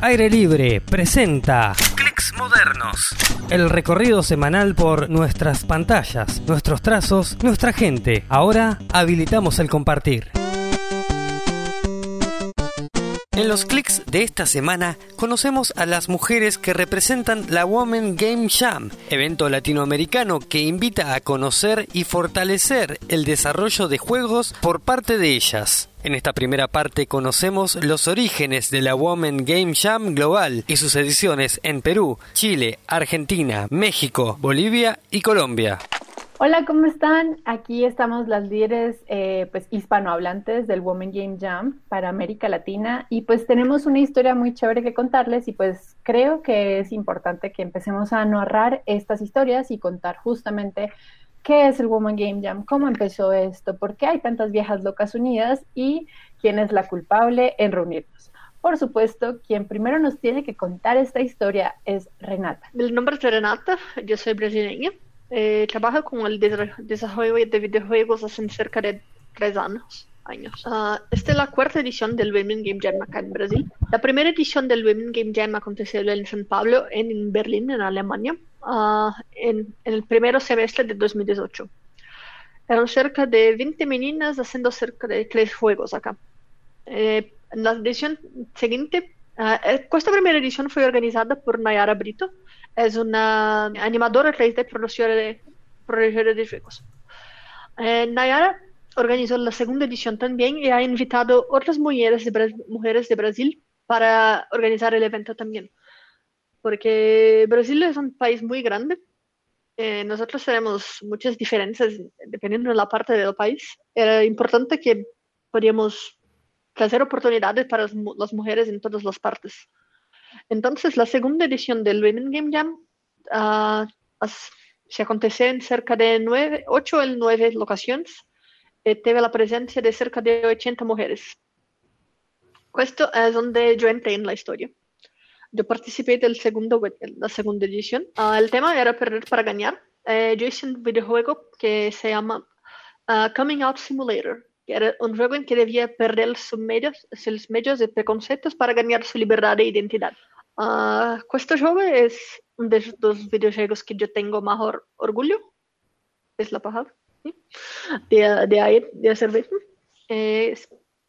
Aire Libre presenta Clics Modernos. El recorrido semanal por nuestras pantallas, nuestros trazos, nuestra gente. Ahora habilitamos el compartir. En los clics de esta semana conocemos a las mujeres que representan la Women Game Jam, evento latinoamericano que invita a conocer y fortalecer el desarrollo de juegos por parte de ellas. En esta primera parte conocemos los orígenes de la Women Game Jam Global y sus ediciones en Perú, Chile, Argentina, México, Bolivia y Colombia. Hola, ¿cómo están? Aquí estamos las líderes eh, pues, hispanohablantes del Women Game Jam para América Latina y pues tenemos una historia muy chévere que contarles y pues creo que es importante que empecemos a narrar estas historias y contar justamente qué es el Women Game Jam, cómo empezó esto, por qué hay tantas viejas locas unidas y quién es la culpable en reunirnos. Por supuesto, quien primero nos tiene que contar esta historia es Renata. Mi nombre es Renata, yo soy brasileña. Eh, con el desarrollo de videojuegos hace cerca de tres años. años. Uh, esta es la cuarta edición del Women Game Jam acá en Brasil. La primera edición del Women Game Jam aconteció en San Pablo, en Berlín, en Alemania, uh, en, en, el primer semestre de 2018. Eran cerca de 20 meninas haciendo cerca de tres juegos acá. Eh, en la edición siguiente, uh, esta primera edición fue organizada por Nayara Brito, es una animadora 3D productora de, productora de juegos. Eh, Nayara organizó la segunda edición también y ha invitado otras mujeres de, mujeres de Brasil para organizar el evento también. Porque Brasil es un país muy grande. Eh, nosotros tenemos muchas diferencias dependiendo de la parte del país. Era importante que podíamos hacer oportunidades para las mujeres en todas las partes. Entonces, la segunda edición del Women Game Jam uh, se aconteció en cerca de nueve, 8 o 9 locaciones. Eh, tuve la presencia de cerca de 80 mujeres. Esto es donde yo entré en la historia. Yo participé del segundo, la segunda edición. Uh, el tema era perder para ganar. Eh, yo hice un videojuego que se llama uh, Coming Out Simulator, que era un juego en que debía perder sus medios, sus medios de preconceptos para ganar su libertad e identidad. Uh, questo gioco è uno dei dos videojuegos que yo tengo mejor orgullo. Es la paja ¿sí? de, de, de hacer eh,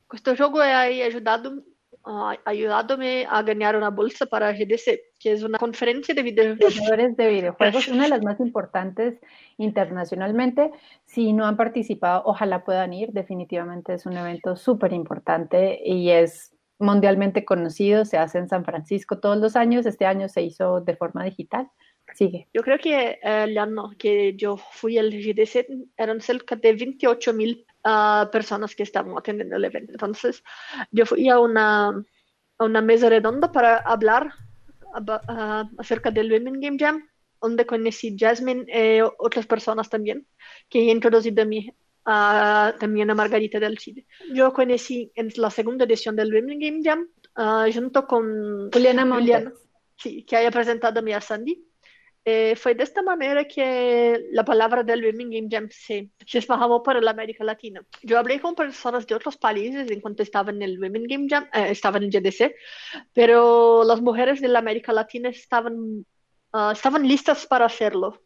Questo gioco ha ayudado, uh, ayudándome a ganar una bolsa para GDC, que es una conferencia de videojuegos. de videojuegos, una de las más importantes internacionalmente. Si no han participado, ojalá puedan ir. Definitivamente es un evento súper importante y es mundialmente conocido, se hace en San Francisco todos los años, este año se hizo de forma digital. Sigue. Yo creo que eh, el año que yo fui al GDC eran cerca de 28 mil uh, personas que estaban atendiendo el evento. Entonces, yo fui a una, a una mesa redonda para hablar uh, acerca del Women Game Jam, donde conocí Jasmine y eh, otras personas también que he introducido a mí también a Margarita del Chile. Yo conocí en la segunda edición del Women Game Jam uh, junto con Juliana Montes. sí, que haya presentado a mi a Sandy. Eh, fue de esta manera que la palabra del Game Jam se, se espalhó para la América Latina. Yo hablé con personas de otros países en cuanto estaba en el Game Jam, eh, estaba en el GDC, pero las mujeres de la América Latina estaban, uh, estaban listas para hacerlo.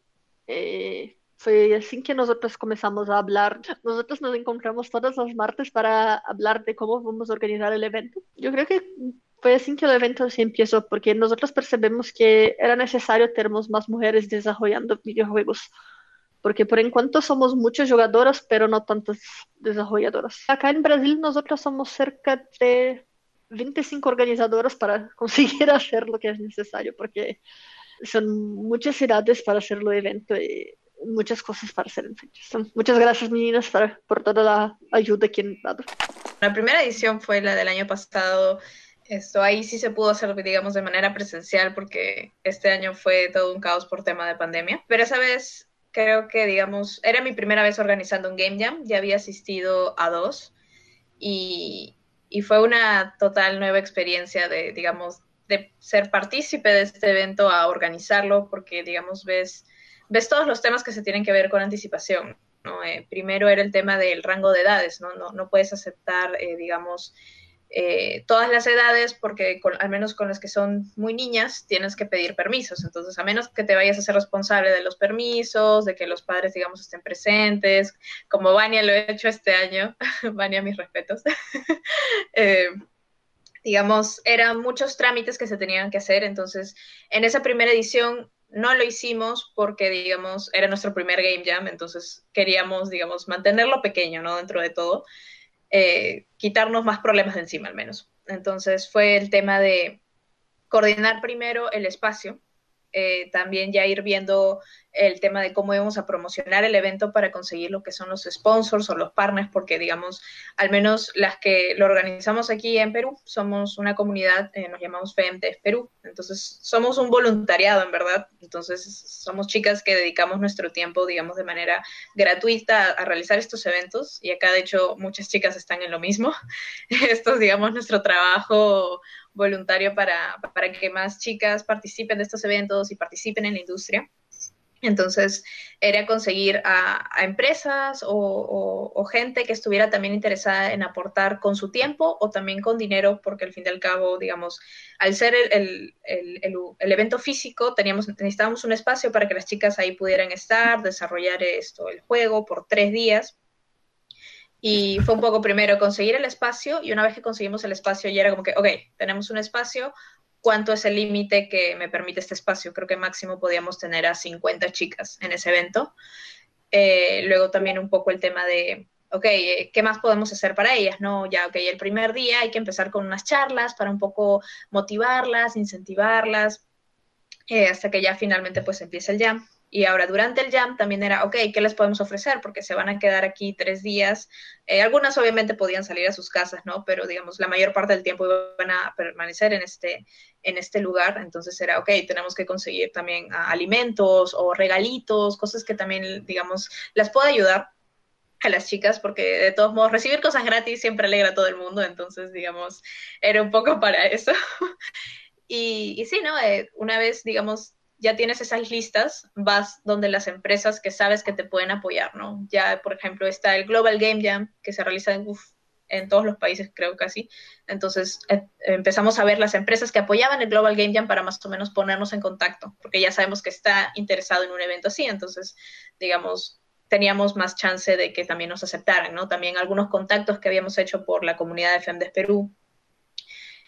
Eh, fue así que nosotros comenzamos a hablar. Nosotros nos encontramos todas las martes para hablar de cómo vamos a organizar el evento. Yo creo que fue así que el evento se empezó, porque nosotros percebemos que era necesario tener más mujeres desarrollando videojuegos. Porque por enquanto somos muchas jugadoras, pero no tantas desarrolladoras. Acá en Brasil nosotros somos cerca de 25 organizadoras para conseguir hacer lo que es necesario, porque son muchas ciudades para hacer el evento y muchas cosas para hacer en fechas. Muchas gracias, meninas, por toda la ayuda que han dado. La primera edición fue la del año pasado. Esto ahí sí se pudo hacer, digamos, de manera presencial porque este año fue todo un caos por tema de pandemia. Pero esa vez creo que, digamos, era mi primera vez organizando un Game Jam. Ya había asistido a dos y, y fue una total nueva experiencia de, digamos, de ser partícipe de este evento a organizarlo porque, digamos, ves ves todos los temas que se tienen que ver con anticipación. ¿no? Eh, primero era el tema del rango de edades, no, no, no puedes aceptar, eh, digamos, eh, todas las edades, porque al menos con las que son muy niñas tienes que pedir permisos. Entonces, a menos que te vayas a ser responsable de los permisos, de que los padres, digamos, estén presentes, como Vania lo he hecho este año, Vania, mis respetos. eh, digamos, eran muchos trámites que se tenían que hacer. Entonces, en esa primera edición no lo hicimos porque, digamos, era nuestro primer Game Jam, entonces queríamos, digamos, mantenerlo pequeño, ¿no? Dentro de todo. Eh, quitarnos más problemas de encima al menos. Entonces fue el tema de coordinar primero el espacio, eh, también ya ir viendo el tema de cómo íbamos a promocionar el evento para conseguir lo que son los sponsors o los partners, porque digamos, al menos las que lo organizamos aquí en Perú, somos una comunidad, eh, nos llamamos FEMTES Perú, entonces somos un voluntariado en verdad, entonces somos chicas que dedicamos nuestro tiempo, digamos, de manera gratuita a, realizar estos eventos. Y acá de hecho muchas chicas están en lo mismo, esto es digamos nuestro trabajo voluntario para, para que más chicas participen de estos eventos y participen en la industria. Entonces, era conseguir a, empresas o, gente que estuviera también interesada en aportar con su tiempo o también con dinero, porque al fin y al cabo, digamos, al ser el, evento físico, teníamos, necesitábamos un espacio para que las chicas ahí pudieran estar, desarrollar esto, el juego por tres días. Y fue un poco primero conseguir el espacio y una vez que conseguimos el espacio ya era como que, ok, tenemos un espacio, ¿cuánto es el límite que me permite este espacio? Creo que máximo podíamos tener a 50 chicas en ese evento. Eh, luego también un poco el tema de, ok, eh, ¿qué más podemos hacer para ellas? No, ya, ok, el primer día hay que empezar con unas charlas para un poco motivarlas, incentivarlas, eh, hasta que ya finalmente pues empiece el jam. Y ahora durante el jam también era, ok, ¿qué les podemos ofrecer? Porque se van a quedar aquí tres días. Eh, algunas obviamente podían salir a sus casas, ¿no? Pero digamos, la mayor parte del tiempo iban a permanecer en este, en este lugar. Entonces era, ok, tenemos que conseguir también ah, alimentos o regalitos, cosas que también, digamos, las pueda ayudar a las chicas, porque de todos modos recibir cosas gratis siempre alegra a todo el mundo. Entonces, digamos, era un poco para eso. y, y sí, ¿no? Eh, una vez, digamos, ya tienes esas listas, vas donde las empresas que sabes que te pueden apoyar, ¿no? Ya, por ejemplo, está el Global Game Jam, que se realiza en, todos los países, creo casi. Entonces, eh, empezamos a ver las empresas que apoyaban el Global Game Jam para más o menos ponernos en contacto, porque ya sabemos que está interesado en un evento así, entonces, digamos, teníamos más chance de que también nos aceptaran, ¿no? También algunos contactos que habíamos hecho por la comunidad de FEMDES Perú,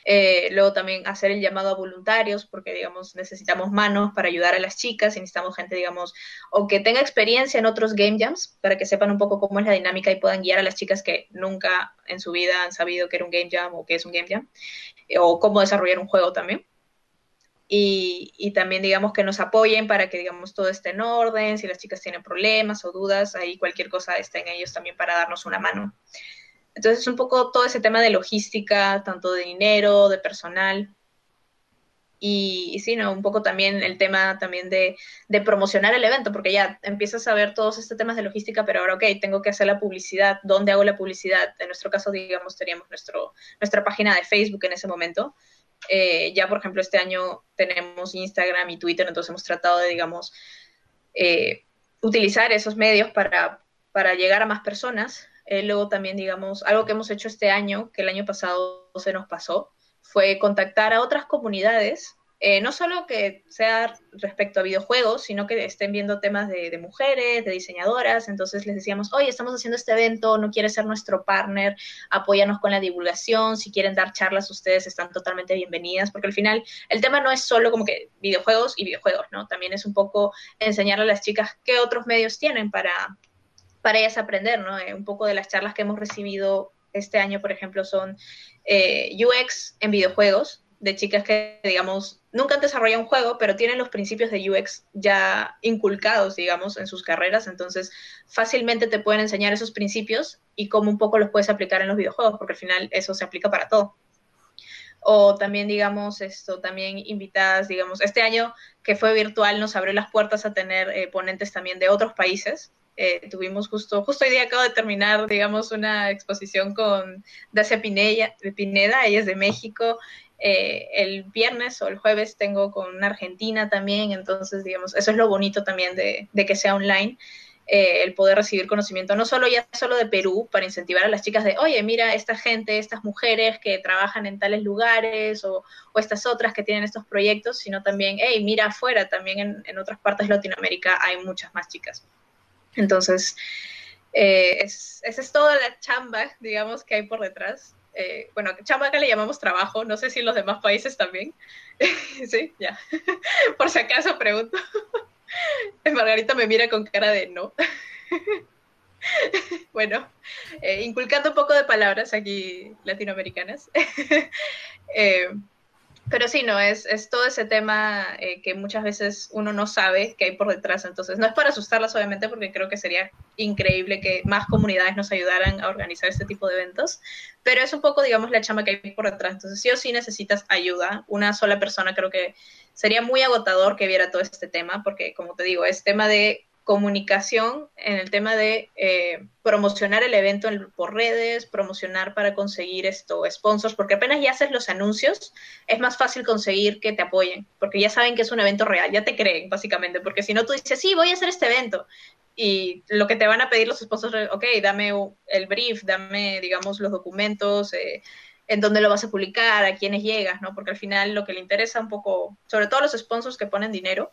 eh, luego también hacer el llamado a voluntarios, porque, digamos, necesitamos manos para ayudar a las chicas y necesitamos gente, digamos, o que tenga experiencia en otros game jams, para que sepan un poco cómo es la dinámica y puedan guiar a las chicas que nunca en su vida han sabido que era un game jam o que es un game jam, eh, o cómo desarrollar un juego también. Y, también digamos que nos apoyen para que digamos todo esté en orden, si las chicas tienen problemas o dudas, ahí cualquier cosa está en ellos también para darnos una mano. Entonces, un poco todo ese tema de logística, tanto de dinero, de personal. Y, sí, ¿no? Un poco también el tema también de, de, promocionar el evento, porque ya empiezas a ver todos estos temas de logística, pero ahora, ok, tengo que hacer la publicidad. ¿Dónde hago la publicidad? En nuestro caso, digamos, teníamos nuestro, nuestra página de Facebook en ese momento. Eh, ya, por ejemplo, este año tenemos Instagram y Twitter, entonces hemos tratado de, digamos, eh, utilizar esos medios para, para llegar a más personas eh, luego también, digamos, algo que hemos hecho este año, que el año pasado se nos pasó, fue contactar a otras comunidades, eh, no solo que sea respecto a videojuegos, sino que estén viendo temas de, mujeres, de diseñadoras. Entonces les decíamos, oye, estamos haciendo este evento, no quieres ser nuestro partner, apóyanos con la divulgación, si quieren dar charlas, ustedes están totalmente bienvenidas, porque al final el tema no es solo como que videojuegos y videojuegos, ¿no? También es un poco enseñarle a las chicas qué otros medios tienen para para ellas aprender, ¿no? Eh, un poco de las charlas que hemos recibido este año, por ejemplo, son eh, UX en videojuegos, de chicas que, digamos, nunca han desarrollado un juego, pero tienen los principios de UX ya inculcados, digamos, en sus carreras, entonces fácilmente te pueden enseñar esos principios y cómo un poco los puedes aplicar en los videojuegos, porque al final eso se aplica para todo. O también, digamos, esto, también invitadas, digamos, este año que fue virtual nos abrió las puertas a tener eh, ponentes también de otros países, eh, tuvimos justo, justo hoy día acabo de terminar, digamos, una exposición con Dacia Pineda, Pineda ella es de México. Eh, el viernes o el jueves tengo con Argentina también, entonces, digamos, eso es lo bonito también de, que sea online. eh, el poder recibir conocimiento, no solo ya solo de Perú, para incentivar a las chicas de, oye, mira, esta gente, estas mujeres que trabajan en tales lugares o, estas otras que tienen estos proyectos, sino también, hey, mira afuera, también en, otras partes de Latinoamérica hay muchas más chicas. Entonces, eh, esa es toda la chamba, digamos, que hay por detrás. Eh, bueno, chamba acá le llamamos trabajo, no sé si en los demás países también. sí, ya. por si acaso pregunto. Margarita me mira con cara de no. bueno, eh, inculcando un poco de palabras aquí latinoamericanas. Pero sí, no, es, es todo ese tema eh, que muchas veces uno no sabe que hay por detrás. Entonces, no es para asustarlas, obviamente, porque creo que sería increíble que más comunidades nos ayudaran a organizar este tipo de eventos. Pero es un poco, digamos, la chama que hay por detrás. Entonces, sí o sí necesitas ayuda. Una sola persona creo que sería muy agotador que viera todo este tema, porque, como te digo, es tema de comunicación en el tema de eh, promocionar el evento por redes, promocionar para conseguir esto, sponsors, porque apenas ya haces los anuncios, es más fácil conseguir que te apoyen, porque ya saben que es un evento real, ya te creen, básicamente, porque si no tú dices, sí, voy a hacer este evento, y lo que te van a pedir los sponsors, ok, dame el brief, dame, digamos, los documentos, eh, en dónde lo vas a publicar, a quiénes llegas, ¿no? Porque al final lo que le interesa un poco, sobre todo los sponsors que ponen dinero,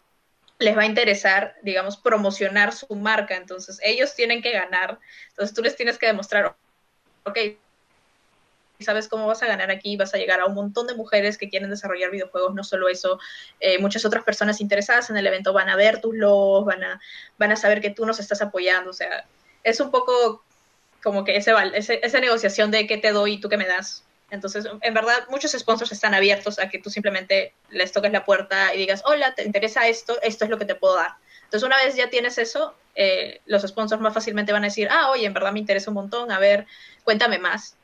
les va a interesar, digamos, promocionar su marca. Entonces, ellos tienen que ganar. Entonces, tú les tienes que demostrar, ok, sabes cómo vas a ganar aquí, vas a llegar a un montón de mujeres que quieren desarrollar videojuegos, no solo eso, eh, muchas otras personas interesadas en el evento van a ver tus logos, van a, van a saber que tú nos estás apoyando, o sea, es un poco como que ese, esa negociación de qué te doy y tú qué me das, entonces, en verdad, muchos sponsors están abiertos a que tú simplemente les toques la puerta y digas, hola, ¿te interesa esto? Esto es lo que te puedo dar. Entonces, una vez ya tienes eso, eh, los sponsors más fácilmente van a decir, ah, oye, en verdad me interesa un montón, a ver, cuéntame más.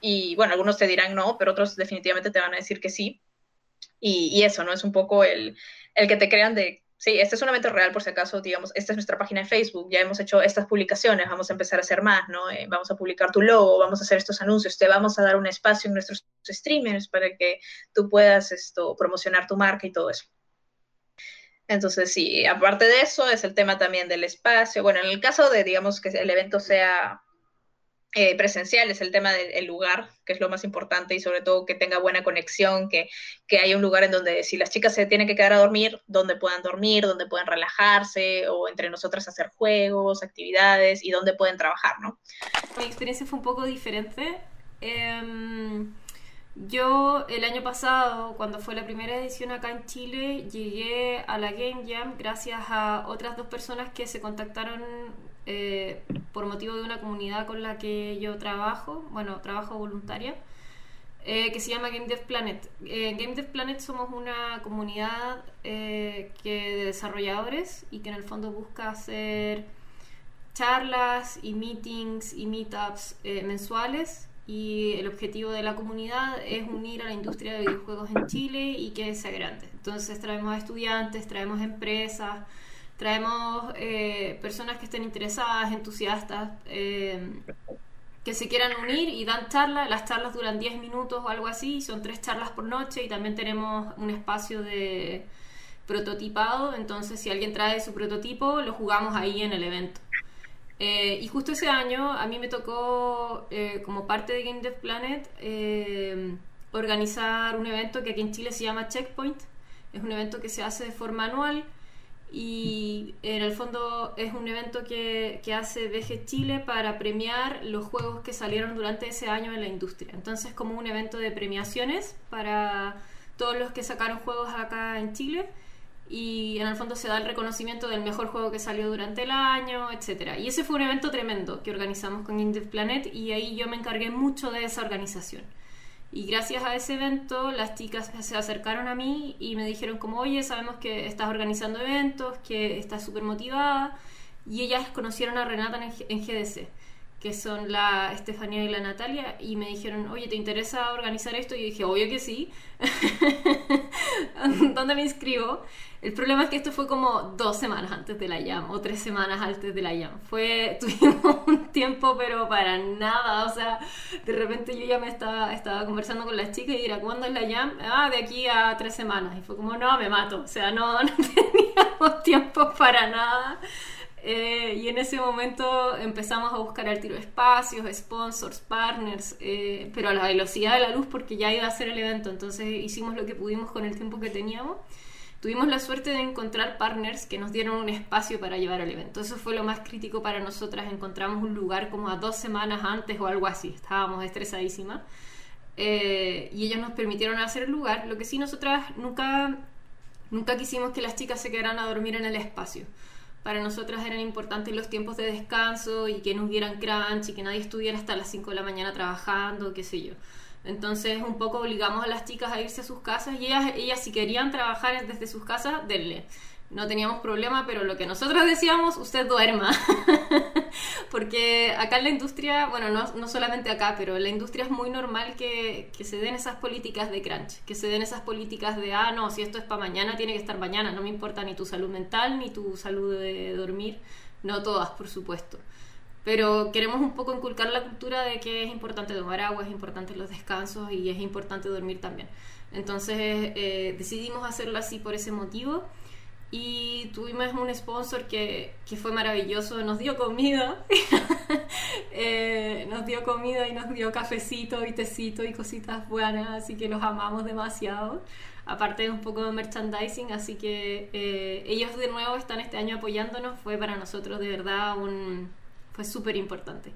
Y bueno, algunos te dirán no, pero otros definitivamente te van a decir que sí. Y, y eso, ¿no? Es un poco el, el que te crean de Sí, este es un evento real, por si acaso, digamos, esta es nuestra página de Facebook, ya hemos hecho estas publicaciones, vamos a empezar a hacer más, ¿no? Eh, vamos a publicar tu logo, vamos a hacer estos anuncios, te vamos a dar un espacio en nuestros streamers para que tú puedas esto, promocionar tu marca y todo eso. Entonces, sí, aparte de eso, es el tema también del espacio. Bueno, en el caso de, digamos, que el evento sea eh, presencial es el tema del lugar, que es lo más importante, y sobre todo que tenga buena conexión, que, que haya un lugar en donde si las chicas se tienen que quedar a dormir, donde puedan dormir, donde puedan relajarse, o entre nosotras hacer juegos, actividades, y donde pueden trabajar, ¿no? Mi experiencia fue un poco diferente. Em, yo el año pasado, cuando fue la primera edición acá en Chile, llegué a la Game Jam gracias a otras dos personas que se contactaron eh, por motivo de una comunidad con la que yo trabajo, bueno, trabajo voluntaria, eh, que se llama Game Dev Planet. En eh, Game Dev Planet somos una comunidad que de desarrolladores y que en el fondo busca hacer charlas y meetings y meetups mensuales y el objetivo de la comunidad es unir a la industria de videojuegos en Chile y que sea grande. Entonces traemos a estudiantes, traemos empresas, traemos eh, personas que estén interesadas, entusiastas, eh, que se quieran unir y dan charlas. Las charlas duran 10 minutos o algo así, son tres charlas por noche y también tenemos un espacio de prototipado, entonces si alguien trae su prototipo, lo jugamos ahí en el evento. Eh, y justo ese año a mí me tocó, como parte de Game Dev Planet, organizar un evento que aquí en Chile se llama Checkpoint. Es un evento que se hace de forma anual y en el fondo es un evento que, hace VG Chile para premiar los juegos que salieron durante ese año en la industria. Entonces como un evento de premiaciones para todos los que sacaron juegos acá en Chile y en el fondo se da el reconocimiento del mejor juego que salió durante el año, etcétera. Y ese fue un evento tremendo que organizamos con Indie Planet y ahí yo me encargué mucho de esa organización. Y gracias a ese evento las chicas se acercaron a mí y me dijeron como, oye, sabemos que estás organizando eventos, que estás súper motivada. Y ellas conocieron a Renata en GDC, que son la Estefanía y la Natalia, y me dijeron, oye, ¿te interesa organizar esto? Y yo dije, obvio que sí. ¿Dónde me inscribo? El problema es que esto fue como dos semanas antes de la Jam o tres semanas antes de la Jam. Fue, tuvimos un tiempo pero para nada, o sea, de repente yo ya me estaba, estaba conversando con las chicas y era, ¿cuándo es la Jam? Ah, de aquí a tres semanas. Y fue como, no, me mato, o sea, no, no teníamos tiempo para nada. Eh, y en ese momento empezamos a buscar al tiro espacios, sponsors, partners, eh, pero a la velocidad de la luz porque ya iba a ser el evento, entonces hicimos lo que pudimos con el tiempo que teníamos. Tuvimos la suerte de encontrar partners que nos dieron un espacio para llevar el evento. Eso fue lo más crítico para nosotras. Encontramos un lugar como a dos semanas antes o algo así. Estábamos estresadísimas. Eh, y ellos nos permitieron hacer el lugar. Lo que sí nosotras nunca, nunca quisimos que las chicas se quedaran a dormir en el espacio para nosotras eran importantes los tiempos de descanso y que no hubieran crunch y que nadie estuviera hasta las 5 de la mañana trabajando, qué sé yo. Entonces un poco obligamos a las chicas a irse a sus casas y ellas, ellas si querían trabajar desde sus casas, denle no teníamos problema, pero lo que nosotros decíamos, usted duerma. Porque acá en la industria, bueno, no, no, solamente acá, pero en la industria es muy normal que, que, se den esas políticas de crunch, que se den esas políticas de, ah, no, si esto es para mañana, tiene que estar mañana, no me importa ni tu salud mental, ni tu salud de dormir, no todas, por supuesto. Pero queremos un poco inculcar la cultura de que es importante tomar agua, es importante los descansos y es importante dormir también. Entonces eh, decidimos hacerlo así por ese motivo y tuvimos un sponsor que, que fue maravilloso, nos dio comida, eh, nos dio comida y nos dio cafecito y tecito y cositas buenas, así que los amamos demasiado. Aparte de un poco de merchandising, así que eh, ellos de nuevo están este año apoyándonos, fue para nosotros de verdad un, fue súper importante.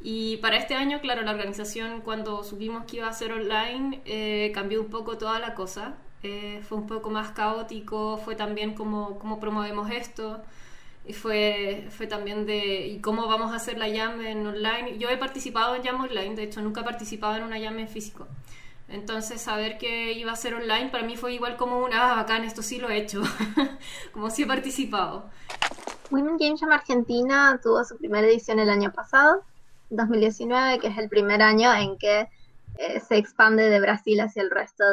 Y para este año, claro, la organización cuando supimos que iba a ser online eh, cambió un poco toda la cosa. Eh, fue un poco más caótico, fue también como, cómo promovemos esto, y fue, fue también de y cómo vamos a hacer la Jam en online. Yo he participado en Jam online, de hecho nunca he participado en una Jam en físico. Entonces saber que iba a ser online para mí fue igual como una, ah, bacán, esto sí lo he hecho, como si he participado. Women Game Jam Argentina tuvo su primera edición el año pasado, 2019, que es el primer año en que eh, se expande de Brasil hacia el resto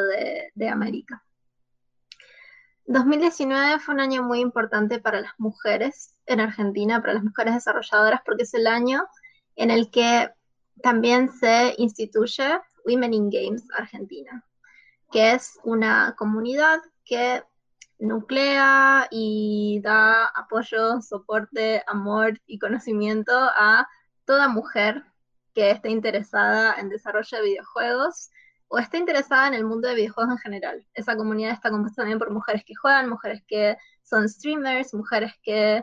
de, América. 2019 fue un año muy importante para las mujeres en Argentina, para las mujeres desarrolladoras, porque es el año en el que también se instituye Women in Games Argentina, que es una comunidad que nuclea y da apoyo, soporte, amor y conocimiento a toda mujer que esté interesada en desarrollo de videojuegos o esté interesada en el mundo de videojuegos en general. Esa comunidad está compuesta también por mujeres que juegan, mujeres que son streamers, mujeres que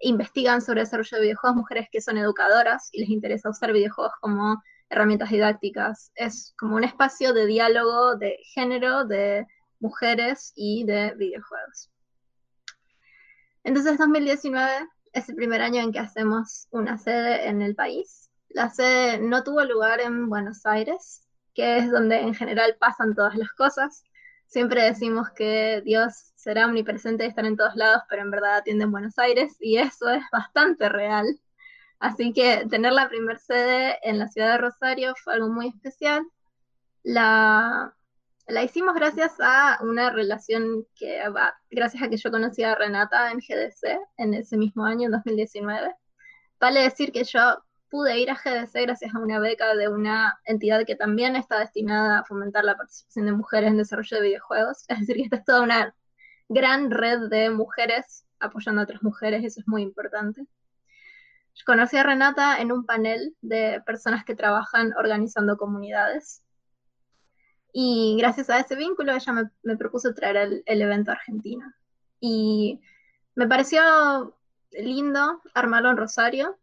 investigan sobre desarrollo de videojuegos, mujeres que son educadoras y les interesa usar videojuegos como herramientas didácticas. Es como un espacio de diálogo de género, de mujeres y de videojuegos. Entonces 2019 es el primer año en que hacemos una sede en el país la sede no tuvo lugar en Buenos Aires, que es donde en general pasan todas las cosas. Siempre decimos que Dios será omnipresente y estar en todos lados, pero en verdad atiende en Buenos Aires y eso es bastante real. Así que tener la primer sede en la ciudad de Rosario fue algo muy especial. La, la hicimos gracias a una relación que, gracias a que yo conocí a Renata en GDC en ese mismo año, en 2019. Vale decir que yo pude ir a GDC gracias a una beca de una entidad que también está destinada a fomentar la participación de mujeres en desarrollo de videojuegos. Es decir, que esta es toda una gran red de mujeres apoyando a otras mujeres, eso es muy importante. Conocí a Renata en un panel de personas que trabajan organizando comunidades. Y gracias a ese vínculo ella me, propuso traer el, evento a Argentina. Y me pareció lindo armarlo en Rosario,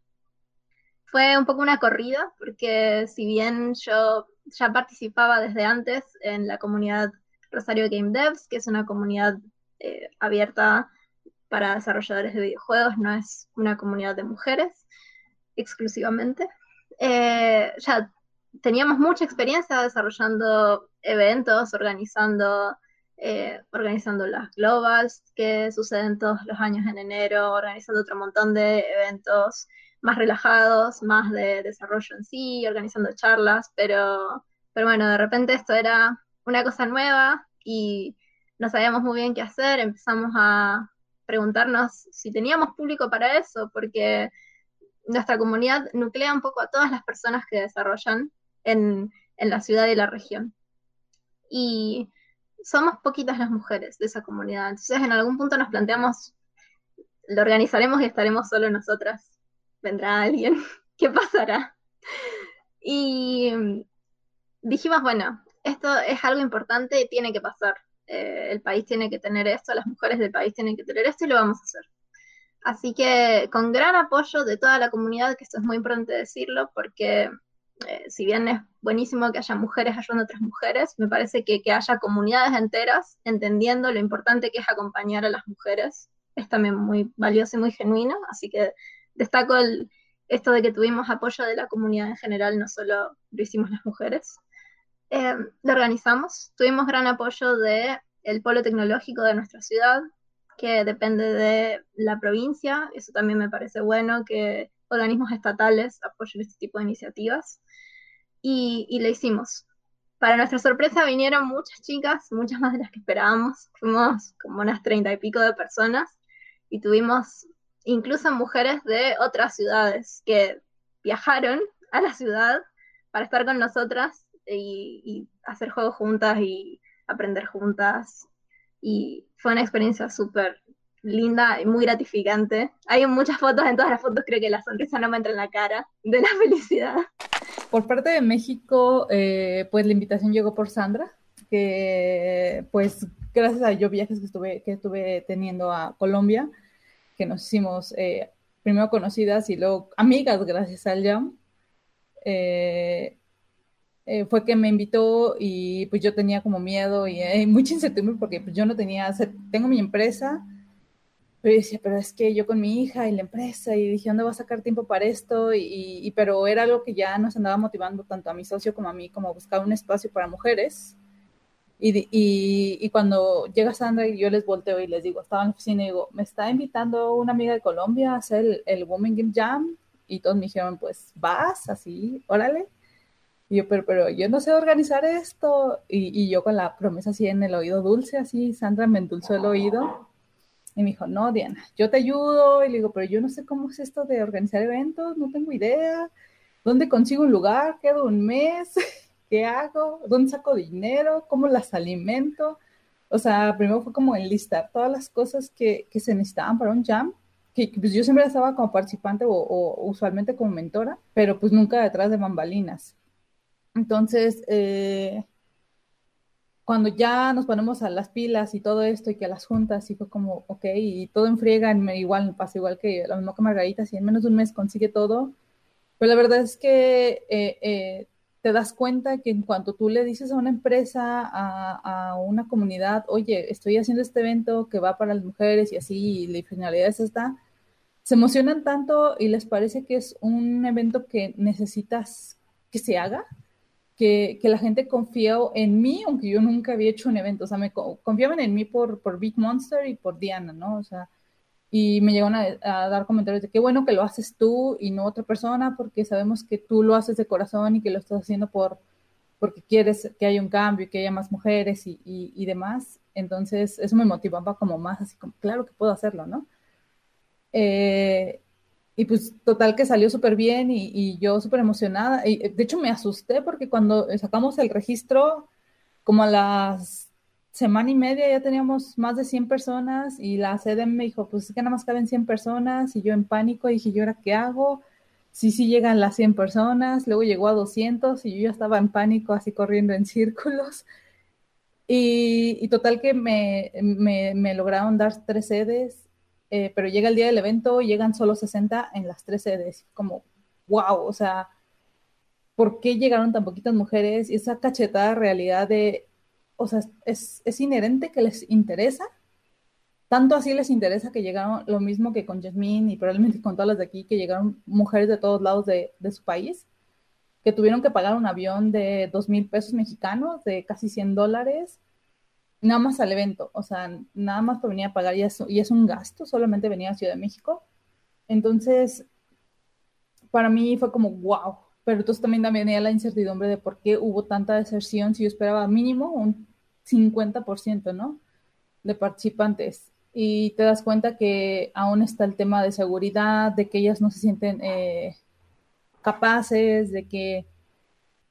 fue un poco una corrida, porque si bien yo ya participaba desde antes en la comunidad Rosario Game Devs, que es una comunidad eh, abierta para desarrolladores de videojuegos, no es una comunidad de mujeres exclusivamente. Eh, ya teníamos mucha experiencia desarrollando eventos, organizando, eh, organizando las globals que suceden todos los años en enero, organizando otro montón de eventos más relajados, más de desarrollo en sí, organizando charlas, pero, pero bueno, de repente esto era una cosa nueva y no sabíamos muy bien qué hacer, empezamos a preguntarnos si teníamos público para eso, porque nuestra comunidad nuclea un poco a todas las personas que desarrollan en, en la ciudad y la región. Y somos poquitas las mujeres de esa comunidad. Entonces, en algún punto nos planteamos lo organizaremos y estaremos solo nosotras. Vendrá alguien, ¿qué pasará? Y dijimos, bueno, esto es algo importante tiene que pasar. Eh, el país tiene que tener esto, las mujeres del país tienen que tener esto y lo vamos a hacer. Así que con gran apoyo de toda la comunidad, que esto es muy importante decirlo, porque eh, si bien es buenísimo que haya mujeres ayudando a otras mujeres, me parece que que haya comunidades enteras entendiendo lo importante que es acompañar a las mujeres es también muy valioso y muy genuino, así que destaco el, esto de que tuvimos apoyo de la comunidad en general, no solo lo hicimos las mujeres. Eh, lo organizamos, tuvimos gran apoyo del el polo tecnológico de nuestra ciudad, que depende de la provincia, eso también me parece bueno, que organismos estatales apoyen este tipo de iniciativas y, y lo hicimos. Para nuestra sorpresa vinieron muchas chicas, muchas más de las que esperábamos. Fuimos como unas treinta y pico de personas y tuvimos incluso mujeres de otras ciudades que viajaron a la ciudad para estar con nosotras y, y hacer juegos juntas y aprender juntas. Y fue una experiencia súper linda y muy gratificante. Hay muchas fotos, en todas las fotos creo que la sonrisa no me entra en la cara de la felicidad. Por parte de México, eh, pues la invitación llegó por Sandra, que pues gracias a yo viajes que estuve, que estuve teniendo a Colombia, que nos hicimos eh, primero conocidas y luego amigas gracias al Jam, eh, eh, fue que me invitó y pues yo tenía como miedo y eh, mucha incertidumbre porque pues, yo no tenía, tengo mi empresa, pero decía, pero es que yo con mi hija y la empresa, y dije, ¿dónde voy a sacar tiempo para esto? Y, pero era algo que ya nos andaba motivando tanto a mi socio como a mí, como buscar un espacio para mujeres. Y, y, cuando llega Sandra y yo les volteo y les digo, estaba en la oficina y digo, me está invitando una amiga de Colombia a hacer el, el Women Game Jam. Y todos me dijeron, pues vas, así, órale. Y yo, pero, pero yo no sé organizar esto. Y, y yo con la promesa así en el oído dulce, así, Sandra me endulzó el oído y me dijo, no, Diana, yo te ayudo. Y le digo, pero yo no sé cómo es esto de organizar eventos, no tengo idea. ¿Dónde consigo un lugar? ¿Quedo un mes? ¿Qué hago? ¿Dónde saco dinero? ¿Cómo las alimento? O sea, primero fue como enlistar todas las cosas que, que se necesitaban para un jam, que pues yo siempre estaba como participante o, o, usualmente como mentora, pero pues nunca detrás de bambalinas. Entonces, eh, cuando ya nos ponemos a las pilas y todo esto y que a las juntas y fue como, ok, y todo enfriega, igual pasa igual que lo mismo que Margarita, si en menos de un mes consigue todo, pero la verdad es que eh, eh, te das cuenta que en cuanto tú le dices a una empresa, a, a, una comunidad, oye, estoy haciendo este evento que va para las mujeres y así, y la finalidad es esta, se emocionan tanto y les parece que es un evento que necesitas que se haga, que, la gente confió en mí, aunque yo nunca había hecho un evento, o sea, me confiaban en mí por, por Big Monster y por Diana, ¿no? O sea, y me llegaron a, dar comentarios de qué bueno que lo haces tú y no otra persona, porque sabemos que tú lo haces de corazón y que lo estás haciendo por porque quieres que haya un cambio y que haya más mujeres y, y, y demás. Entonces, eso me motivaba como más, así como, claro que puedo hacerlo, ¿no? Eh, y pues total que salió súper bien y, yo súper emocionada. Y de hecho me asusté porque cuando sacamos el registro, como a las semana y media ya teníamos más de 100 personas y la sede me dijo, pues es que nada más caben 100 personas y yo en pánico dije, ¿y ahora qué hago? Sí, sí llegan las 100 personas, luego llegó a 200 y yo ya estaba en pánico así corriendo en círculos. Y, total que me, me lograron dar tres sedes eh, pero llega el día del evento, llegan solo 60 en las tres sedes, como, wow, o sea, ¿por qué llegaron tan poquitas mujeres? Y esa cachetada realidad de, o sea, es, es inherente que les interesa, tanto así les interesa que llegaron lo mismo que con Jasmine y probablemente con todas las de aquí, que llegaron mujeres de todos lados de, de su país, que tuvieron que pagar un avión de dos mil pesos mexicanos, de casi 100 dólares, nada más al evento, o sea, nada más por venir a pagar y es, y es un gasto, solamente venir a Ciudad de México. Entonces, para mí fue como, wow, pero entonces también venía la incertidumbre de por qué hubo tanta deserción si yo esperaba mínimo un 50%, ¿no? De participantes. Y te das cuenta que aún está el tema de seguridad, de que ellas no se sienten eh, capaces, de que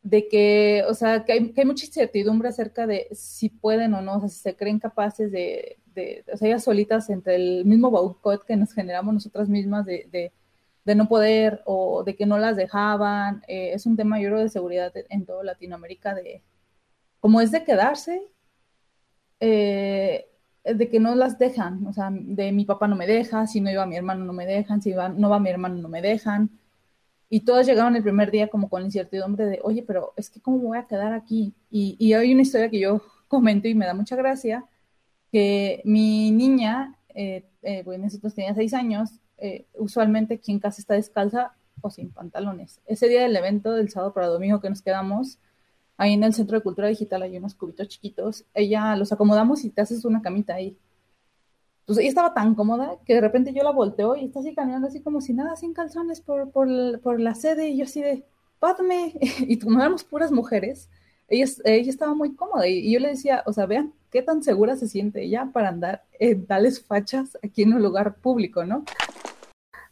de que, o sea, que hay, que hay, mucha incertidumbre acerca de si pueden o no, o sea, si se creen capaces de, de, o sea, ellas solitas entre el mismo boicot que nos generamos nosotras mismas de, de, no poder o de que no las dejaban. Eh, es un tema, yo creo, de seguridad en toda Latinoamérica, de como es de quedarse, eh, de que no las dejan, o sea, de mi papá no me deja, si no iba mi hermano no me dejan, si no va mi hermano no me dejan. Y todas llegaron el primer día como con la incertidumbre de, oye, pero es que cómo voy a quedar aquí. Y, y hay una historia que yo comento y me da mucha gracia, que mi niña, eh, eh, bueno, nosotros tenía seis años, eh, usualmente aquí en casa está descalza o sin pantalones. Ese día del evento del sábado para domingo que nos quedamos, ahí en el Centro de Cultura Digital hay unos cubitos chiquitos, ella los acomodamos y te haces una camita ahí. Entonces ella estaba tan cómoda que de repente yo la volteo y está así caminando así como si nada, sin calzones por, por, por la sede y yo así de, pátame, y como éramos puras mujeres, ella, ella estaba muy cómoda y, yo le decía, o sea, vean qué tan segura se siente ella para andar en tales fachas aquí en un lugar público, ¿no?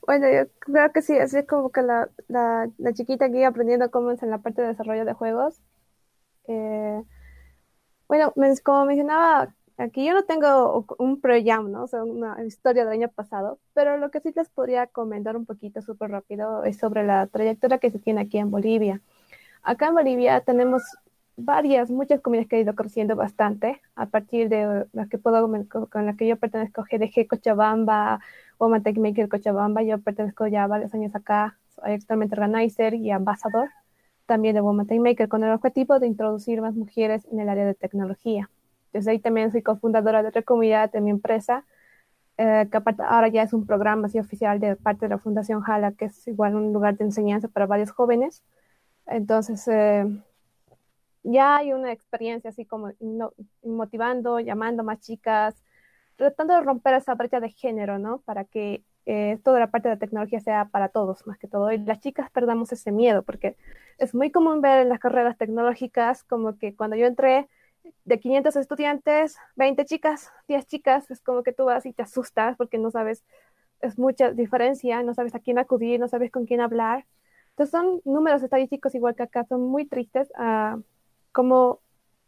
Bueno, yo creo que sí, así es como que la, la, la chiquita aquí aprendiendo cómo es en la parte de desarrollo de juegos. Eh, bueno, como mencionaba, aquí yo no tengo un pre-jam, ¿no? O sea, una historia del año pasado, pero lo que sí les podría comentar un poquito súper rápido es sobre la trayectoria que se tiene aquí en Bolivia. Acá en Bolivia tenemos varias, muchas comunidades que han ido creciendo bastante a partir de las que puedo, con las que yo pertenezco, GDG Cochabamba, Woman Tech Maker Cochabamba, yo pertenezco ya varios años acá, soy actualmente organizer y ambasador también de Woman Tech Maker, con el objetivo de introducir más mujeres en el área de tecnología. Desde ahí también soy cofundadora de otra comunidad de mi empresa, eh, que ahora ya es un programa así oficial de parte de la Fundación Jala, que es igual un lugar de enseñanza para varios jóvenes. Entonces, eh, ya hay una experiencia así como motivando, llamando más chicas, tratando de romper esa brecha de género, ¿no? Para que eh, toda la parte de la tecnología sea para todos, más que todo. Y las chicas perdamos ese miedo, porque es muy común ver en las carreras tecnológicas como que cuando yo entré, de 500 estudiantes, 20 chicas, 10 chicas, es como que tú vas y te asustas porque no sabes, es mucha diferencia, no sabes a quién acudir, no sabes con quién hablar. Entonces son números estadísticos igual que acá, son muy tristes. Uh, como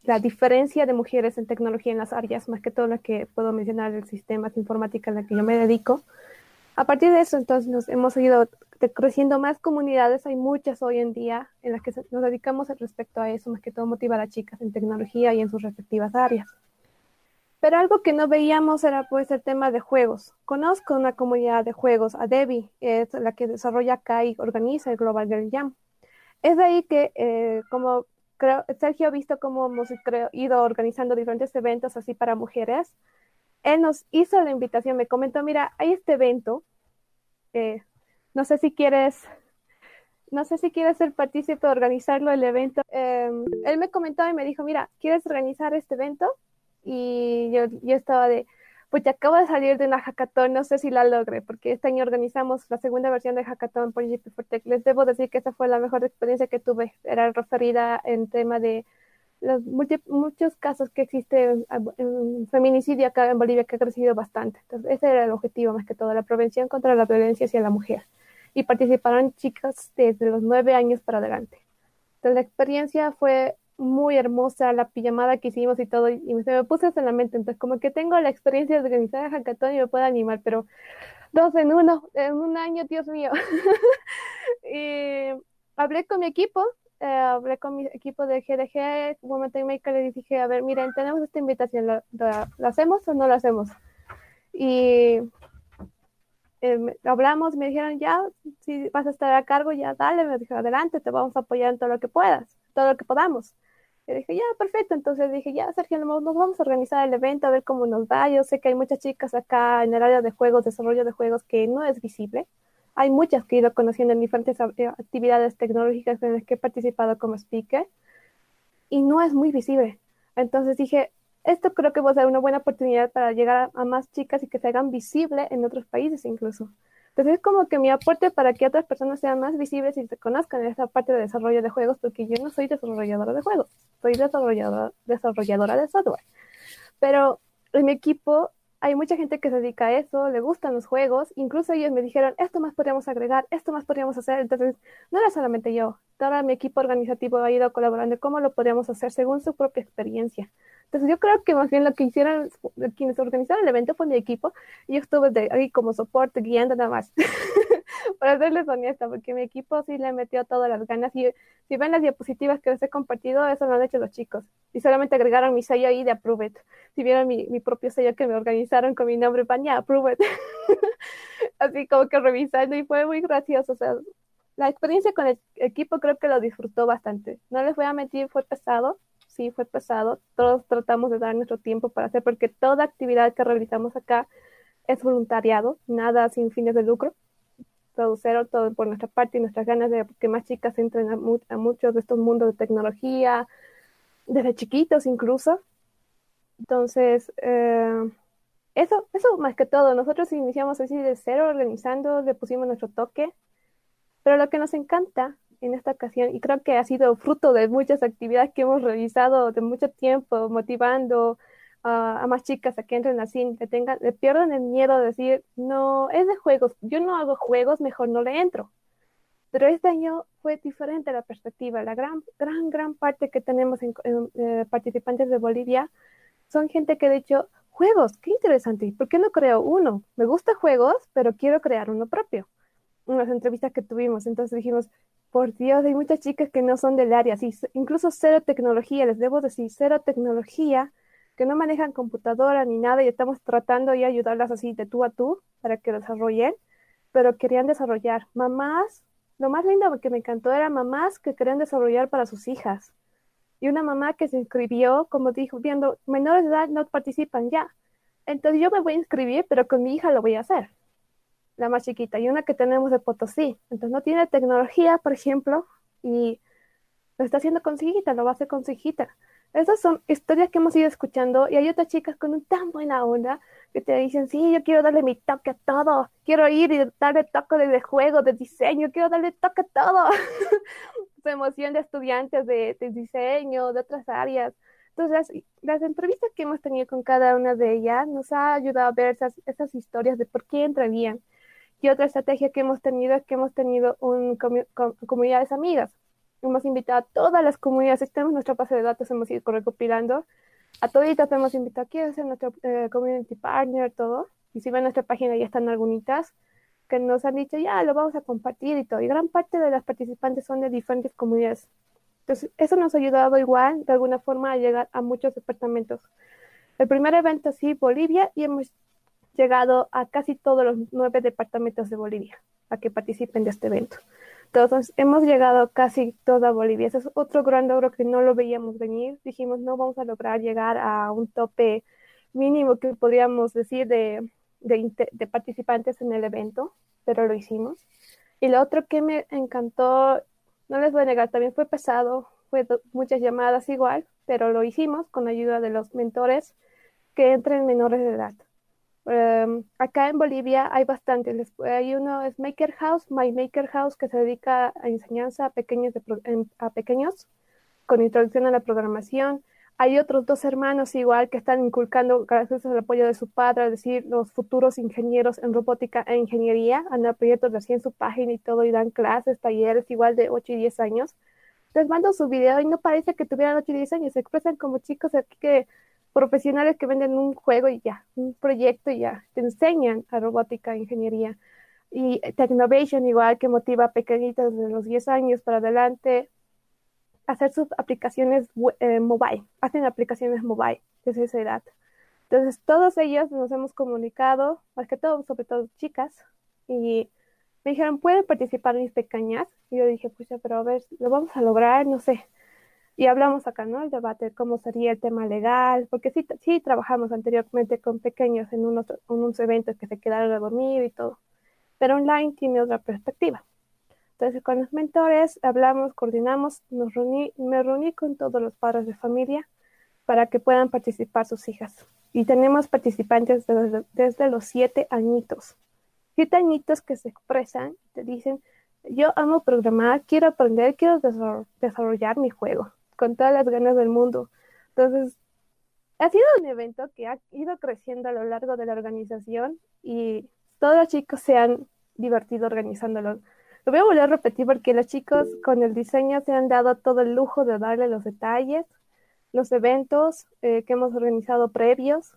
la diferencia de mujeres en tecnología en las áreas, más que todo lo que puedo mencionar el sistema de informática en la que yo me dedico. A partir de eso, entonces, nos hemos ido creciendo más comunidades, hay muchas hoy en día en las que nos dedicamos respecto a eso, más que todo motivar a chicas en tecnología y en sus respectivas áreas. Pero algo que no veíamos era pues el tema de juegos. Conozco una comunidad de juegos, Adebi, es la que desarrolla acá y organiza el Global Girl Jam. Es de ahí que, eh, como creo, Sergio ha visto cómo hemos ido organizando diferentes eventos así para mujeres. Él nos hizo la invitación, me comentó, mira, hay este evento, eh, no sé si quieres, no sé si quieres ser partícipe de organizarlo el evento. Em, él me comentó y me dijo, mira, ¿quieres organizar este evento? Y yo, yo estaba de, pues ya acabo de salir de una hackathon, no sé si la logré, porque este año organizamos la segunda versión de hackathon por GP4Tech. Les debo decir que esa fue la mejor experiencia que tuve. Era referida en tema de los muchos casos que existen en feminicidio acá en Bolivia que ha crecido bastante. Entonces, ese era el objetivo más que todo, la prevención contra la violencia hacia la mujer. Y participaron chicas desde los nueve años para adelante. Entonces, la experiencia fue muy hermosa la pijamada que hicimos y todo, y se me puse en la mente, entonces como que tengo la experiencia de organizar el hackathon y me puedo animar, pero dos en uno, en un año, Dios mío. y hablé con mi equipo, eh, hablé con mi equipo de GDG, Women Maker, le dije, a ver, miren, tenemos esta invitación, ¿la, hacemos o no la hacemos? Y eh, hablamos, me dijeron, ya, si vas a estar a cargo, ya dale, me dijeron, adelante, te vamos a apoyar en todo lo que puedas, todo lo que podamos. Y dije, ya, perfecto. Entonces dije, ya, Sergio, nos, vamos a organizar el evento, a ver cómo nos va. Yo sé que hay muchas chicas acá en el área de juegos, desarrollo de juegos, que no es visible. Hay muchas que he ido conociendo en diferentes eh, actividades tecnológicas en las que he participado como speaker y no es muy visible. Entonces dije, esto creo que va a ser una buena oportunidad para llegar a, más chicas y que se hagan visible en otros países incluso. Entonces es como que mi aporte para que otras personas sean más visibles y se conozcan en esa parte de desarrollo de juegos, porque yo no soy desarrolladora de juegos, soy desarrolladora, desarrolladora de software. Pero en mi equipo hay mucha gente que se dedica a eso, le gustan los juegos, incluso ellos me dijeron, esto más podríamos agregar, esto más podríamos hacer, entonces no era solamente yo, todo mi equipo organizativo ha ido colaborando cómo lo podríamos hacer según su propia experiencia. Entonces yo creo que más bien lo que hicieron quienes organizaron el evento fue mi equipo y yo estuve de ahí como soporte guiando nada más. Para serles honesta, porque mi equipo sí le metió todas las ganas y si ven las diapositivas que les he compartido, eso lo han hecho los chicos. Y solamente agregaron mi sello ahí de Approve It. Si vieron mi, mi propio sello que me organizaron con mi nombre, Approve It. Así como que revisando y fue muy gracioso. O sea, la experiencia con el equipo creo que lo disfrutó bastante. No les voy a mentir, fue pesado, sí fue pesado. Todos tratamos de dar nuestro tiempo para hacer, porque toda actividad que realizamos acá es voluntariado, nada sin fines de lucro. Todo todo por nuestra parte y nuestras ganas de que más chicas entren a, muchos de estos mundos de tecnología, desde chiquitos incluso. Entonces, eh, eso, eso más que todo, nosotros iniciamos así de cero organizando, le pusimos nuestro toque, pero lo que nos encanta en esta ocasión y creo que ha sido fruto de muchas actividades que hemos realizado de mucho tiempo, motivando a más chicas a que entren así, que tengan, le pierdan el miedo de decir, no, es de juegos, yo no hago juegos, mejor no le entro. Pero este año fue diferente la perspectiva. La gran, gran, gran parte que tenemos en, eh, participantes de Bolivia son gente que ha dicho, juegos, qué interesante, ¿por qué no creo uno? Me gusta juegos, pero quiero crear uno propio. Unas entrevistas que tuvimos, entonces dijimos, por Dios, hay muchas chicas que no son del área, sí, incluso cero tecnología, les debo decir, cero tecnología, que no manejan computadora ni nada y estamos tratando de ayudarlas así de tú a tú para que desarrollen, pero querían desarrollar. Mamás, lo más lindo que me encantó era mamás que querían desarrollar para sus hijas. Y una mamá que se inscribió, como dijo, viendo, menores de edad no participan ya. Entonces yo me voy a inscribir, pero con mi hija lo voy a hacer la más chiquita, y una que tenemos de Potosí. Entonces no tiene tecnología, por ejemplo, y lo está haciendo con su hijita, lo va a hacer con su hijita. Esas son historias que hemos ido escuchando y hay otras chicas con un tan buena onda que te dicen, sí, yo quiero darle mi toque a todo, quiero ir y darle toque de, juego, de diseño, quiero darle toque a todo. Su emoción de estudiantes de, diseño, de otras áreas. Entonces, las, las, entrevistas que hemos tenido con cada una de ellas nos ha ayudado a ver esas, esas historias de por qué entrarían. Y otra estrategia que hemos tenido es que hemos tenido un comunidades amigas. Hemos invitado a todas las comunidades, tenemos nuestra base de datos, hemos ido recopilando. A toditas hemos invitado, a ser nuestro eh, community partner, todo. Y si ven nuestra página ya están algunas que nos han dicho, ya lo vamos a compartir y todo. Y gran parte de las participantes son de diferentes comunidades. Entonces, eso nos ha ayudado igual, de alguna forma, a llegar a muchos departamentos. El primer evento, sí, Bolivia, y hemos llegado a casi todos los nueve departamentos de Bolivia a que participen de este evento. Entonces, hemos llegado casi toda Bolivia. Ese es otro gran logro que no lo veíamos venir. Dijimos, no vamos a lograr llegar a un tope mínimo que podríamos decir de, de, participantes en el evento, pero lo hicimos. Y lo otro que me encantó, no les voy a negar, también fue pesado, fue muchas llamadas igual, pero lo hicimos con ayuda de los mentores que entren menores de edad. Em, acá en Bolivia hay bastantes. Hay uno, es Maker House, My Maker House, que se dedica a enseñanza a pequeños, a pequeños con introducción a la programación. Hay otros dos hermanos igual que están inculcando, gracias al apoyo de su padre, es decir, los futuros ingenieros en robótica e ingeniería, andan proyectos recién su página y todo, y dan clases, talleres igual de 8 y 10 años. Les mando su video y no parece que tuvieran 8 y 10 años, se expresan como chicos aquí que profesionales que venden un juego y ya, un proyecto y ya, te enseñan a robótica, ingeniería. Y Technovation igual que motiva a pequeñitas de los 10 años para adelante a hacer sus aplicaciones eh, mobile, hacen aplicaciones mobile desde esa edad. Entonces todos ellos nos hemos comunicado, más que todo, sobre todo chicas, y me dijeron, ¿pueden participar mis pequeñas? Y yo dije, pues pero a ver, lo vamos a lograr, no sé y hablamos acá, ¿no? El debate, cómo sería el tema legal, porque sí, sí trabajamos anteriormente con pequeños en unos, unos eventos que se quedaron a dormir y todo, pero online tiene otra perspectiva. Entonces, con los mentores hablamos, coordinamos, nos reuní, me reuní con todos los padres de familia para que puedan participar sus hijas. Y tenemos participantes desde, desde los siete añitos. Siete añitos que se expresan, te dicen, yo amo programar, quiero aprender, quiero desarrollar mi juego con todas las ganas del mundo. Entonces, ha sido un evento que ha ido creciendo a lo largo de la organización y todos los chicos se han divertido organizándolo. Lo voy a volver a repetir porque los chicos con el diseño se han dado todo el lujo de darle los detalles, los eventos eh, que hemos organizado previos.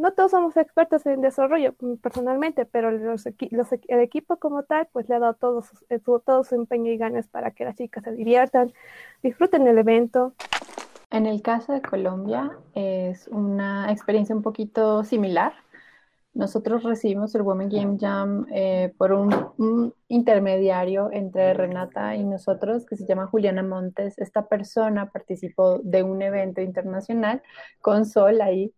No todos somos expertos en desarrollo mm, personalmente, pero el equipo como tal, pues le ha dado todo su, eh, todo su empeño y ganas para que las chicas se diviertan, disfruten el evento. En el caso de Colombia es una experiencia un poquito similar. Nosotros recibimos el Women Game Jam eh, por un, intermediario entre Renata y nosotros que se llama Juliana Montes. Esta persona participó de un evento internacional con Sol ahí.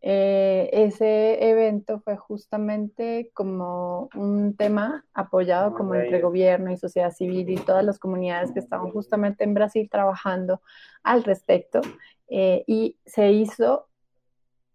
Eh, ese evento fue justamente como un tema apoyado como entre gobierno y sociedad civil y todas las comunidades que estaban justamente en Brasil trabajando al respecto. Eh, y se hizo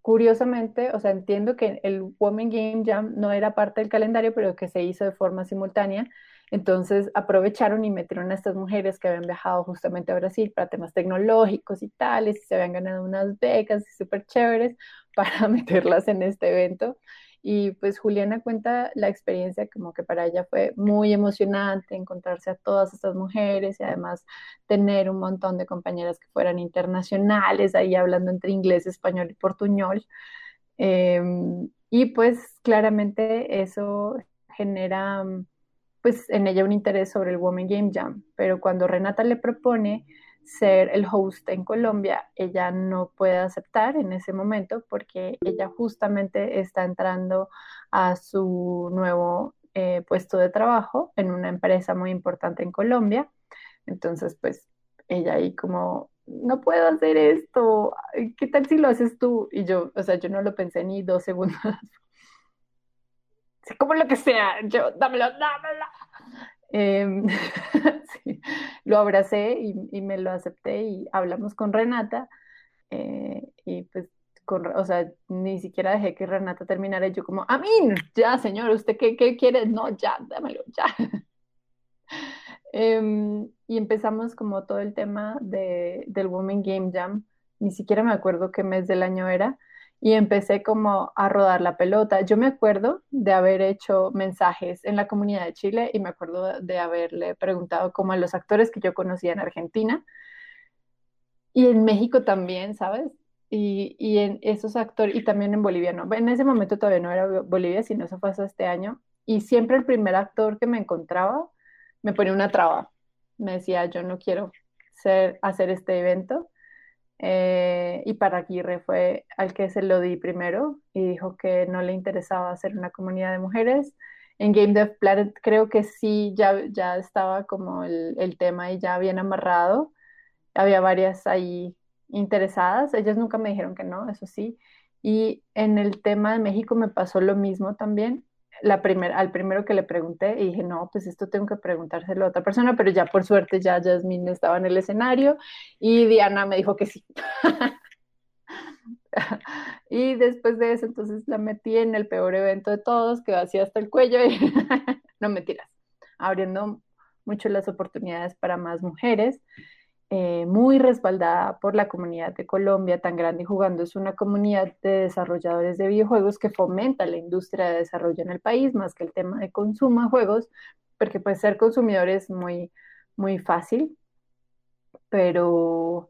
curiosamente, o sea, entiendo que el Women Game Jam no era parte del calendario, pero que se hizo de forma simultánea. Entonces aprovecharon y metieron a estas mujeres que habían viajado justamente a Brasil para temas tecnológicos y tales, y se habían ganado unas becas súper chéveres para meterlas en este evento. Y pues Juliana cuenta la experiencia como que para ella fue muy emocionante encontrarse a todas estas mujeres y además tener un montón de compañeras que fueran internacionales, ahí hablando entre inglés, español y portuñol. Em, y pues claramente eso genera pues en ella un interés sobre el Women Game Jam, pero cuando Renata le propone ser el host en Colombia, ella no puede aceptar en ese momento porque ella justamente está entrando a su nuevo eh, puesto de trabajo en una empresa muy importante en Colombia. Entonces, pues ella ahí como, no puedo hacer esto, ¿qué tal si lo haces tú? Y yo, o sea, yo no lo pensé ni dos segundos. Como lo que sea, yo, dámelo, dámelo. Em, lo abracé y, me lo acepté y hablamos con Renata eh, y pues, con, o sea, ni siquiera dejé que Renata terminara yo como, a mí, ya señor, ¿usted qué, qué quiere? No, ya, dámelo, ya. Em, y empezamos como todo el tema de, del Women Game Jam, ni siquiera me acuerdo qué mes del año era, y empecé como a rodar la pelota. Yo me acuerdo de haber hecho mensajes en la comunidad de Chile y me acuerdo de haberle preguntado como a los actores que yo conocía en Argentina y en México también, ¿sabes? Y, y en esos actores, y también en Bolivia, no, en ese momento todavía no era Bolivia, sino eso fue hasta este año, y siempre el primer actor que me encontraba me ponía una traba, me decía, yo no quiero ser, hacer este evento, eh, y para Aguirre fue al que se lo di primero y dijo que no le interesaba hacer una comunidad de mujeres. En Game Dev Planet creo que sí, ya, ya estaba como el, el tema y ya bien amarrado. Había varias ahí interesadas. Ellas nunca me dijeron que no, eso sí. Y en el tema de México me pasó lo mismo también al primero que le pregunté y dije, no, pues esto tengo que preguntárselo a otra persona, pero ya por suerte ya Jasmine estaba en el escenario y Diana me dijo que sí. y después de eso, entonces la metí en el peor evento de todos, que hacía hasta el cuello y no mentiras, abriendo mucho las oportunidades para más mujeres. Eh, muy respaldada por la comunidad de Colombia tan grande jugando. Es una comunidad de desarrolladores de videojuegos que fomenta la industria de desarrollo en el país, más que el tema de consumo de juegos, porque pues ser consumidor es muy, muy fácil, pero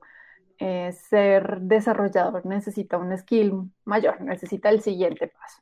eh, ser desarrollador necesita un skill mayor, necesita el siguiente paso.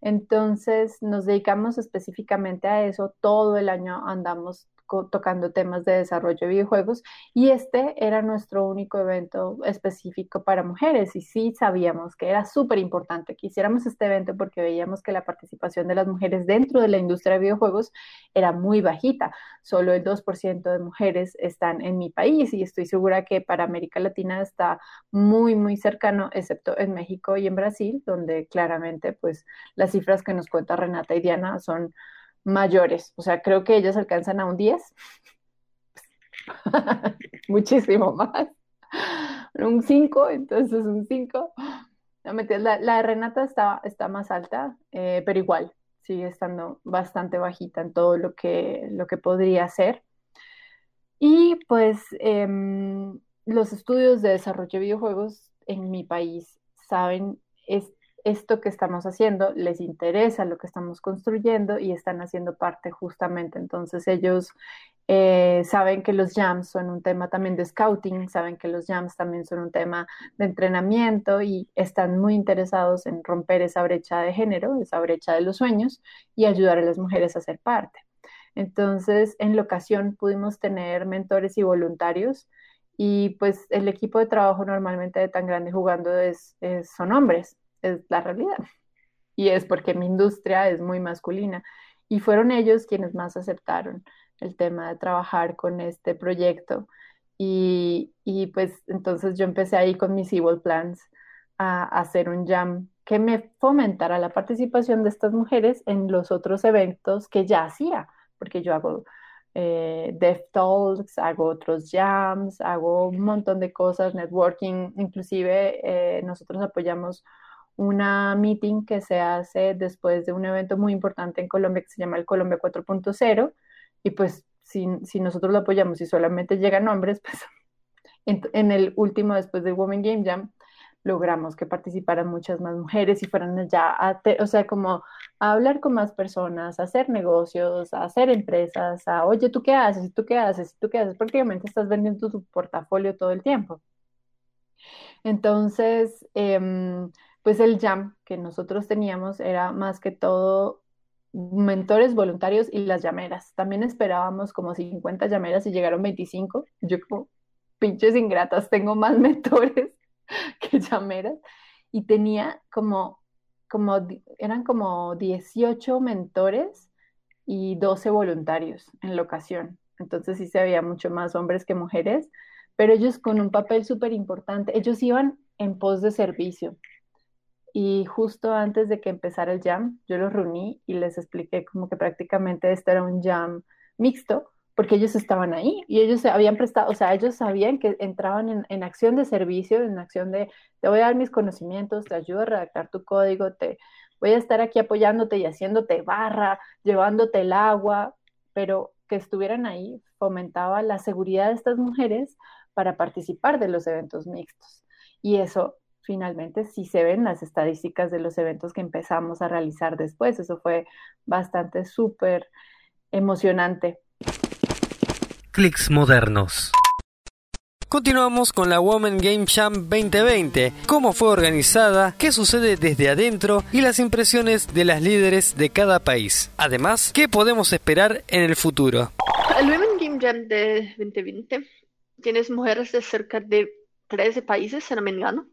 Entonces nos dedicamos específicamente a eso. Todo el año andamos tocando temas de desarrollo de videojuegos y este era nuestro único evento específico para mujeres y sí sabíamos que era súper importante que hiciéramos este evento porque veíamos que la participación de las mujeres dentro de la industria de videojuegos era muy bajita, solo el 2% de mujeres están en mi país y estoy segura que para América Latina está muy muy cercano, excepto en México y en Brasil, donde claramente pues las cifras que nos cuenta Renata y Diana son mayores. O sea, creo que ellos alcanzan a un 10. Muchísimo más. Un 5, entonces un 5. la, la, de Renata está, está más alta, eh, pero igual sigue estando bastante bajita en todo lo que, lo que podría ser. Y pues em, los estudios de desarrollo de videojuegos en mi país saben es, esto que estamos haciendo, les interesa lo que estamos construyendo y están haciendo parte justamente. Entonces ellos eh, saben que los jams son un tema también de scouting, saben que los jams también son un tema de entrenamiento y están muy interesados en romper esa brecha de género, esa brecha de los sueños y ayudar a las mujeres a ser parte. Entonces, en la ocasión pudimos tener mentores y voluntarios y pues el equipo de trabajo normalmente de tan grande jugando es, son hombres, es la realidad. Y es porque mi industria es muy masculina. Y fueron ellos quienes más aceptaron el tema de trabajar con este proyecto. Y, y pues entonces yo empecé ahí con mis Evil Plans a, hacer un jam que me fomentara la participación de estas mujeres en los otros eventos que ya hacía, porque yo hago eh, Dev Talks, hago otros jams, hago un montón de cosas, networking, inclusive eh, nosotros apoyamos una meeting que se hace después de un evento muy importante en Colombia que se llama el Colombia 4.0 y pues si, si, nosotros lo apoyamos y solamente llegan hombres, pues en, en, el último después del Women Game Jam logramos que participaran muchas más mujeres y fueran ya, a o sea, como a hablar con más personas, a hacer negocios, a hacer empresas, a, oye, ¿tú qué haces? ¿Tú qué haces? ¿Tú qué haces? Prácticamente estás vendiendo tu portafolio todo el tiempo. Entonces, em, pues el jam que nosotros teníamos era más que todo mentores voluntarios y las llameras. También esperábamos como 50 llameras y llegaron 25. Yo como, pinches ingratas, tengo más mentores que llameras. Y tenía como, como, eran como 18 mentores y 12 voluntarios en la ocasión. Entonces sí se veía mucho más hombres que mujeres, pero ellos con un papel súper importante. Ellos iban en pos de servicio. Y justo antes de que empezara el jam, yo los reuní y les expliqué como que prácticamente este era un jam mixto, porque ellos estaban ahí y ellos se habían prestado, o sea, ellos sabían que entraban en, en, acción de servicio, en acción de, te voy a dar mis conocimientos, te ayudo a redactar tu código, te voy a estar aquí apoyándote y haciéndote barra, llevándote el agua, pero que estuvieran ahí fomentaba la seguridad de estas mujeres para participar de los eventos mixtos. Y eso finalmente sí se ven las estadísticas de los eventos que empezamos a realizar después. Eso fue bastante súper emocionante clics modernos. Continuamos con la Women Game Jam 2020, cómo fue organizada, qué sucede desde adentro y las impresiones de las líderes de cada país. Además, qué podemos esperar en el futuro. El Women Game Jam de 2020 tienes mujeres de cerca de 13 países en americano.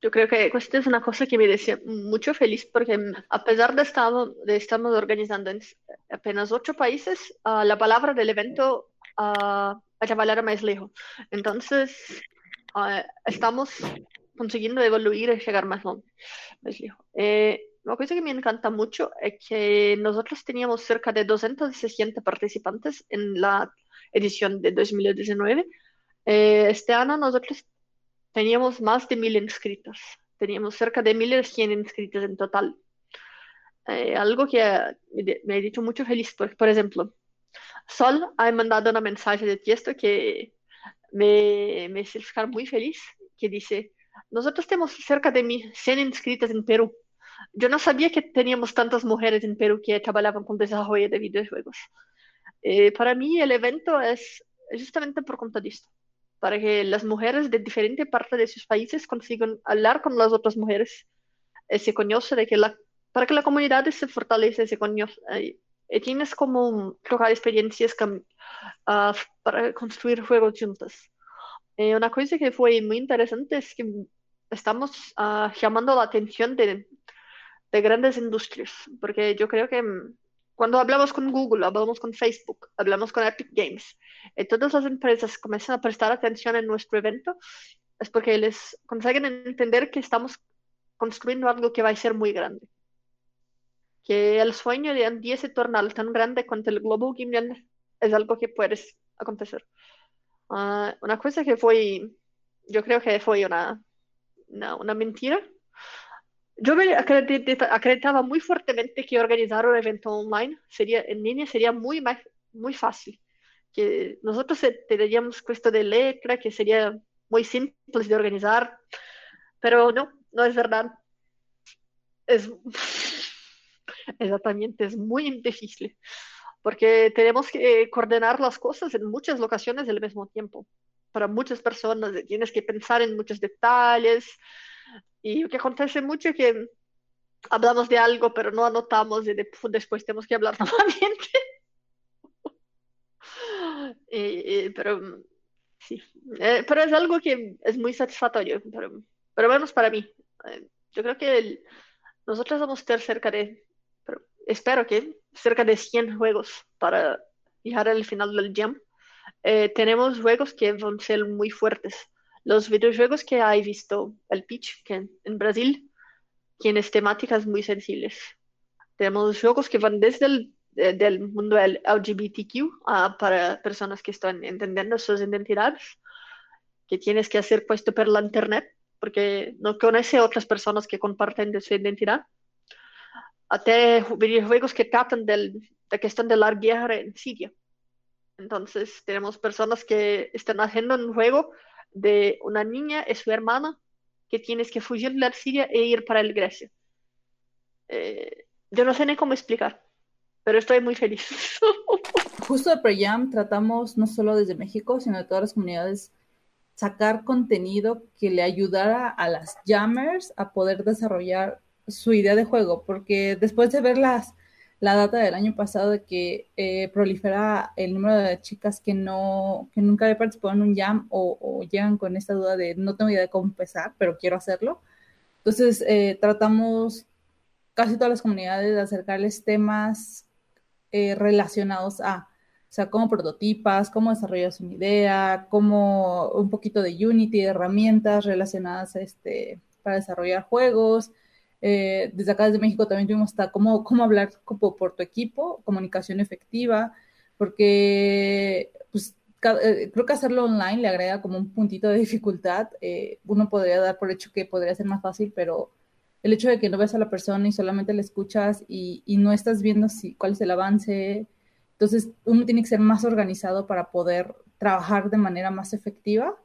Yo creo que esto es una cosa que me decía mucho feliz porque a pesar de, estado, de estamos organizando en apenas 8 países, uh, la palabra del evento a, a trabajar más lejos. Entonces, uh, estamos consiguiendo evoluir y llegar más lejos. Eh, una cosa que me encanta mucho es que nosotros teníamos cerca de 260 participantes en la edición de 2019. Eh, este año nosotros teníamos más de mil inscritos. Teníamos cerca de 1.100 inscritos en total. Eh, algo que me ha dicho mucho feliz, por, por ejemplo, Sol ha mandado una mensaje de texto que me, me hizo ficar muy feliz, que dice, nosotros tenemos cerca de 100 inscritas en Perú. Yo no sabía que teníamos tantas mujeres en Perú que trabajaban con desarrollo de videojuegos. Eh, para mí el evento es justamente por cuenta de esto, para que las mujeres de diferentes partes de sus países consigan hablar con las otras mujeres, eh, se conoce de que la, para que la comunidad se fortalece, se conoce, eh, eh, tienes como trocar experiencias uh, para construir juegos juntos. Eh, una cosa que fue muy interesante es que estamos uh, llamando la atención de, de, grandes industrias, porque yo creo que mm, cuando hablamos con Google, hablamos con Facebook, hablamos con Epic Games, y todas las empresas comienzan a prestar atención en nuestro evento, es porque les consiguen entender que estamos construyendo algo que va a ser muy grande que el sueño de día se torna tan grande cuanto el globo Game es algo que puede acontecer. Uh, una cosa que fue, yo creo que fue una, una, una mentira. Yo me acreditaba muy fuertemente que organizar un evento online sería, en línea sería muy, muy fácil. Que nosotros tendríamos esto de letra, que sería muy simple de organizar, pero no, no es verdad. Es exactamente, es muy difícil, porque tenemos que coordinar las cosas en muchas locaciones al mismo tiempo. Para muchas personas tienes que pensar en muchos detalles y lo que acontece mucho es que hablamos de algo pero no anotamos y después tenemos que hablar nuevamente. pero sí, eh, pero es algo que es muy satisfactorio, pero, pero menos para mí. Eh, yo creo que nosotros vamos a estar cerca de, pero espero que cerca de 100 juegos para llegar al final del jam. Eh, tenemos juegos que van a ser muy fuertes. Los videojuegos que hay visto, el pitch, que en Brasil, tiene temáticas muy sensibles. Tenemos juegos que van desde el del mundo LGBTQ para personas que están entendiendo sus identidades, que tienes que hacer puesto por la internet, porque no conoce otras personas que comparten su identidad. Hasta videojuegos que tratan de que están de la guerra en Siria. Entonces tenemos personas que están haciendo un juego de una niña y su hermana que tienes que fugir de la Siria e ir para el Grecia. Eh, yo no sé ni cómo explicar pero estoy muy feliz. Justo de Prejam tratamos no solo desde México, sino de todas las comunidades sacar contenido que le ayudara a las jammers a poder desarrollar su idea de juego, porque después de ver las, la data del año pasado de que eh, prolifera el número de chicas que no, que nunca había participado en un jam o, llegan con esta duda de no tengo idea de cómo empezar, pero quiero hacerlo. Entonces eh, tratamos casi todas las comunidades de acercarles temas eh, relacionados a, o sea, cómo prototipas, cómo desarrollas una idea, cómo un poquito de Unity, herramientas relacionadas este, para desarrollar juegos. Eh, desde acá, desde México, también tuvimos hasta cómo, cómo hablar como por tu equipo, comunicación efectiva, porque pues, eh, creo que hacerlo online le agrega como un puntito de dificultad. uno podría dar por hecho que podría ser más fácil, pero el hecho de que no ves a la persona y solamente la escuchas y, no estás viendo si, cuál es el avance, entonces uno tiene que ser más organizado para poder trabajar de manera más efectiva.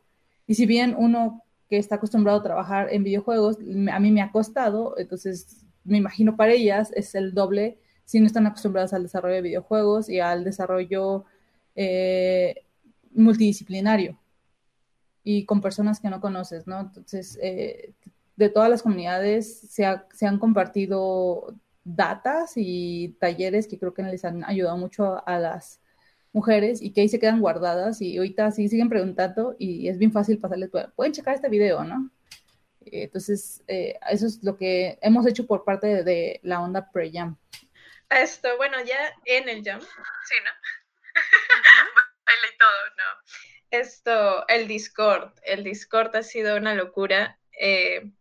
Y si bien uno está acostumbrado a trabajar en videojuegos, a mí me ha costado, entonces me imagino para ellas es el doble si no están acostumbradas al desarrollo de videojuegos y al desarrollo eh, multidisciplinario y con personas que no conoces, ¿no? Entonces, eh, de todas las comunidades se, han compartido datas y talleres que creo que les han ayudado mucho a, las mujeres y que ahí se quedan guardadas y ahorita sí siguen preguntando y es bien fácil pasarles, pueden checar este video, ¿no? Entonces, eh, eso es lo que hemos hecho por parte de, la onda pre-jam. Esto, bueno, ya en el jam, sí, ¿no? Baile y todo, no. Esto, el Discord, el Discord ha sido una locura. Eh,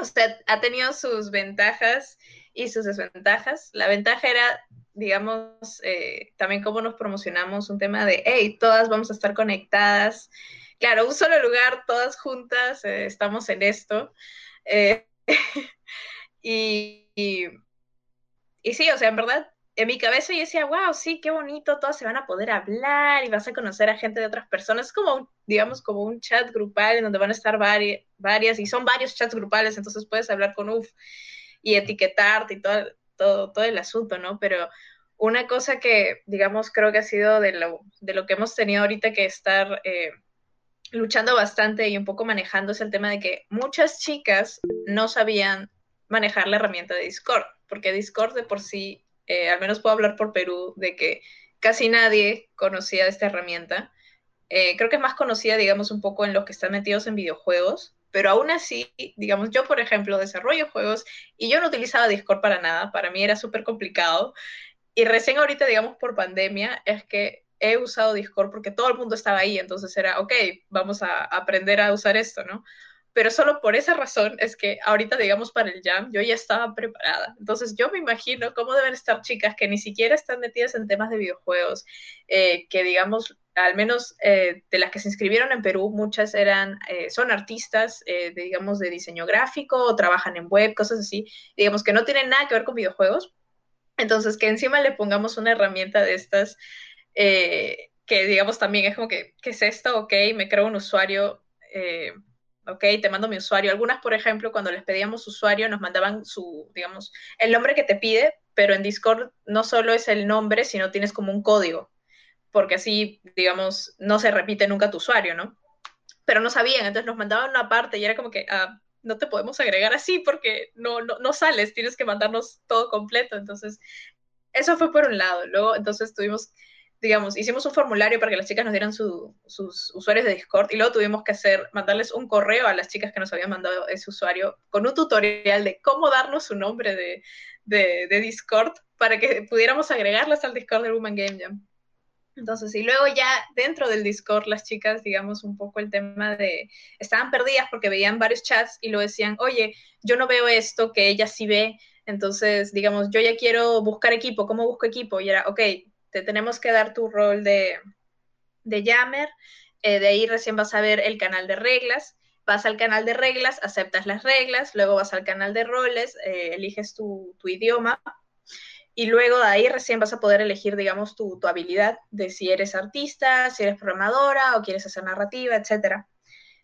usted ha tenido sus ventajas y sus desventajas. La ventaja era, digamos, eh, también cómo nos promocionamos, un tema de, hey, todas vamos a estar conectadas. Claro, un solo lugar, todas juntas, eh, estamos en esto. Eh, y, y sí, o sea, en verdad, en mi cabeza yo decía, wow, sí, qué bonito, todas se van a poder hablar y vas a conocer a gente de otras personas. Es como, digamos, como un chat grupal en donde van a estar varias, y son varios chats grupales, entonces puedes hablar con UF y etiquetarte y todo, todo, todo el asunto, ¿no? Pero una cosa que, digamos, creo que ha sido de lo, de lo que hemos tenido ahorita que estar eh, luchando bastante y un poco manejando es el tema de que muchas chicas no sabían manejar la herramienta de Discord, porque Discord de por sí eh, al menos puedo hablar por Perú, de que casi nadie conocía esta herramienta. Eh, creo que es más conocida, digamos, un poco en los que están metidos en videojuegos, pero aún así, digamos, yo, por ejemplo, desarrollo juegos y yo no utilizaba Discord para nada, para mí era súper complicado. Y recién ahorita, digamos, por pandemia, es que he usado Discord porque todo el mundo estaba ahí, entonces era, ok, vamos a aprender a usar esto, ¿no? pero solo por esa razón es que ahorita, digamos, para el jam, yo ya estaba preparada. Entonces, yo me imagino cómo deben estar chicas que ni siquiera están metidas en temas de videojuegos, eh, que, digamos, al menos eh, de las que se inscribieron en Perú, muchas eran, eh, son artistas, de, digamos, de diseño gráfico, o trabajan en web, cosas así, digamos, que no tienen nada que ver con videojuegos. Entonces, que encima le pongamos una herramienta de estas, que digamos también es como que, ¿qué es esto? Ok, me creo un usuario ok, te mando mi usuario. Algunas, por ejemplo, cuando les pedíamos usuario, nos mandaban su, digamos, el nombre que te pide, pero en Discord no solo es el nombre, sino tienes como un código, porque así, digamos, no se repite nunca tu usuario, ¿no? Pero no sabían, entonces nos mandaban una parte y era como que, ah, no te podemos agregar así porque no, no, no sales, tienes que mandarnos todo completo. Entonces, eso fue por un lado. Luego, entonces tuvimos digamos, hicimos un formulario para que las chicas nos dieran sus usuarios de Discord y luego tuvimos que hacer, mandarles un correo a las chicas que nos habían mandado ese usuario con un tutorial de cómo darnos su nombre de, de, Discord para que pudiéramos agregarlas al Discord del Woman Game Jam. Entonces, y luego ya dentro del Discord, las chicas, digamos, un poco el tema de, estaban perdidas porque veían varios chats y lo decían, oye, yo no veo esto que ella sí ve, entonces, digamos, yo ya quiero buscar equipo, ¿cómo busco equipo? Y era, ok, te tenemos que dar tu rol de, de jammer, eh, de ahí recién vas a ver el canal de reglas, vas al canal de reglas, aceptas las reglas, luego vas al canal de roles, eh, eliges tu, idioma y luego de ahí recién vas a poder elegir, digamos, tu, tu, habilidad de si eres artista, si eres programadora o quieres hacer narrativa, etc.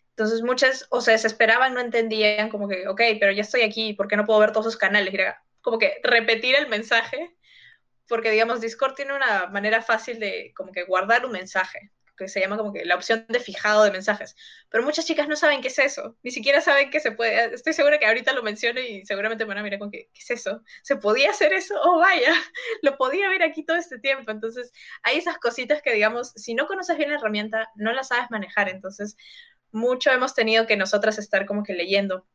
Entonces muchas o se desesperaban, no entendían como que, ok, pero ya estoy aquí, ¿por qué no puedo ver todos esos canales? como que repetir el mensaje porque digamos Discord tiene una manera fácil de como que guardar un mensaje, que se llama como que la opción de fijado de mensajes. Pero muchas chicas no saben qué es eso, ni siquiera saben que se puede. Estoy segura que ahorita lo menciono y seguramente me van a mirar con que, ¿qué es eso? ¿Se podía hacer eso? Oh, vaya, lo podía ver aquí todo este tiempo. Entonces, hay esas cositas que, digamos, si no conoces bien la herramienta, no la sabes manejar. Entonces, mucho hemos tenido que nosotras estar como que leyendo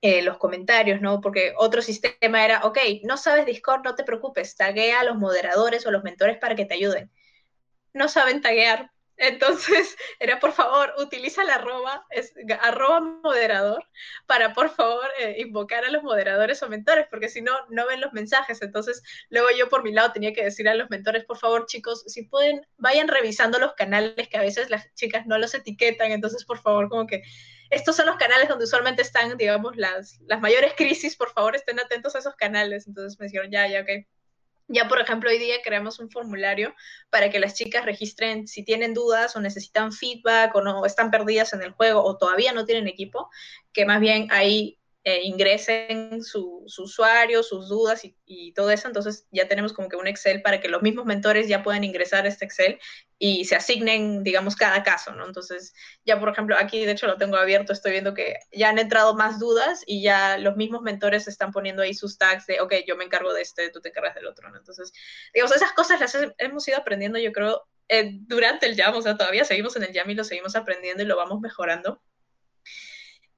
eh, los comentarios, ¿no? Porque otro sistema era, ok, no sabes Discord, no te preocupes, taguea a los moderadores o los mentores para que te ayuden. No saben taguear, entonces, era por favor, utiliza la arroba, es, arroba moderador, para por favor eh, invocar a los moderadores o mentores, porque si no, no ven los mensajes. Entonces, luego yo por mi lado tenía que decir a los mentores, por favor, chicos, si pueden, vayan revisando los canales que a veces las chicas no los etiquetan. Entonces, por favor, como que estos son los canales donde usualmente están, digamos, las, las mayores crisis, por favor estén atentos a esos canales. Entonces me dijeron, ya, ya, ok. Ya, por ejemplo, hoy día creamos un formulario para que las chicas registren si tienen dudas o necesitan feedback o no están perdidas en el juego o todavía no tienen equipo, que más bien ahí eh, ingresen su, usuario, sus dudas y, todo eso. Entonces ya tenemos como que un Excel para que los mismos mentores ya puedan ingresar a este Excel y se asignen, digamos, cada caso. Entonces ya, por ejemplo, aquí de hecho lo tengo abierto, estoy viendo que ya han entrado más dudas y ya los mismos mentores están poniendo ahí sus tags de, ok, yo me encargo de este, tú te encargas del otro. Entonces, digamos, esas cosas las hemos ido aprendiendo, yo creo, eh, durante el Jam, o sea, todavía seguimos en el Jam y lo seguimos aprendiendo y lo vamos mejorando.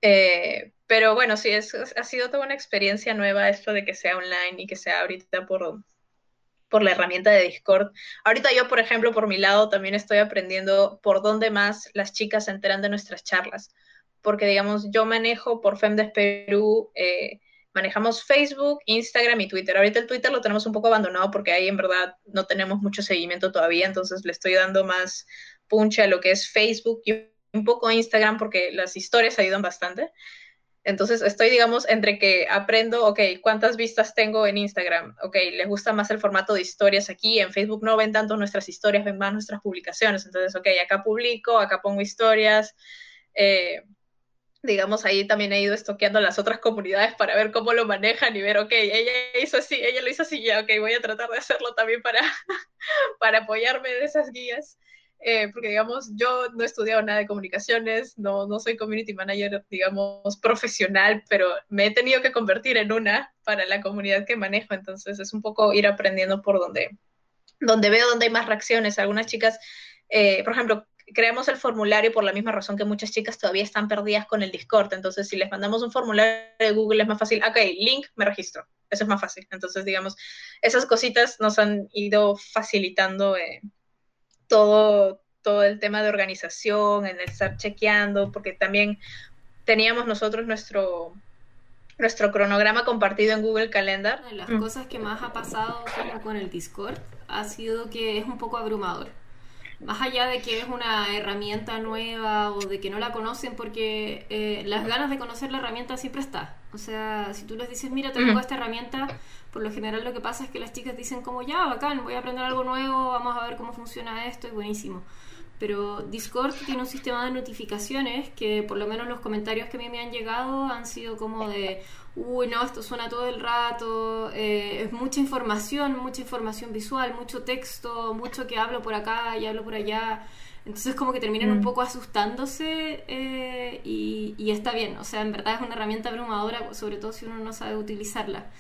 Eh, pero bueno, sí, es, ha sido toda una experiencia nueva esto de que sea online y que sea ahorita por, por la herramienta de Discord. Ahorita yo, por ejemplo, por mi lado, también estoy aprendiendo por dónde más las chicas se enteran de nuestras charlas. Porque, digamos, yo manejo por Femdes Perú, eh, manejamos Facebook, Instagram y Twitter. Ahorita el Twitter lo tenemos un poco abandonado porque ahí en verdad no tenemos mucho seguimiento todavía, entonces le estoy dando más punche a lo que es Facebook un poco Instagram porque las historias ayudan bastante. Entonces estoy, digamos, entre que aprendo, ok, ¿cuántas vistas tengo en Instagram? Ok, les gusta más el formato de historias aquí, en Facebook no ven tanto nuestras historias, ven más nuestras publicaciones. Entonces, ok, acá publico, acá pongo historias. Eh, digamos, ahí también he ido estoqueando las otras comunidades para ver cómo lo manejan y ver, ok, ella hizo así, ella lo hizo así, ya, ok, voy a tratar de hacerlo también para, para apoyarme de esas guías. Eh, porque digamos, yo no he estudiado nada de comunicaciones, no, no soy community manager, digamos, profesional, pero me he tenido que convertir en una para la comunidad que manejo, entonces es un poco ir aprendiendo por donde, donde veo donde hay más reacciones. Algunas chicas, eh, por ejemplo, creamos el formulario por la misma razón que muchas chicas todavía están perdidas con el Discord. Entonces, si les mandamos un formulario de Google es más fácil. Ok, link, me registro. Eso es más fácil. Entonces, digamos, esas cositas nos han ido facilitando eh, todo, todo el tema de organización, en el estar chequeando, porque también teníamos nosotros nuestro, nuestro cronograma compartido en Google Calendar. Una de las cosas que más ha pasado con el Discord ha sido que es un poco abrumador. Más allá de que es una herramienta nueva o de que no la conocen, porque eh, las ganas de conocer la herramienta siempre está. O sea, si tú les dices, mira, tengo esta herramienta, por lo general lo que pasa es que las chicas dicen como, ya, bacán, voy a aprender algo nuevo, vamos a ver cómo funciona esto, y buenísimo. Pero Discord tiene un sistema de notificaciones que por lo menos los comentarios que a mí me han llegado han sido como de, uy, no, esto suena todo el rato, eh, es mucha información, mucha información visual, mucho texto, mucho que hablo por acá y hablo por allá. Entonces como que terminan un mm. poco asustándose eh, y, y, está bien, o sea, en verdad es una herramienta abrumadora, sobre todo si uno no sabe utilizarla.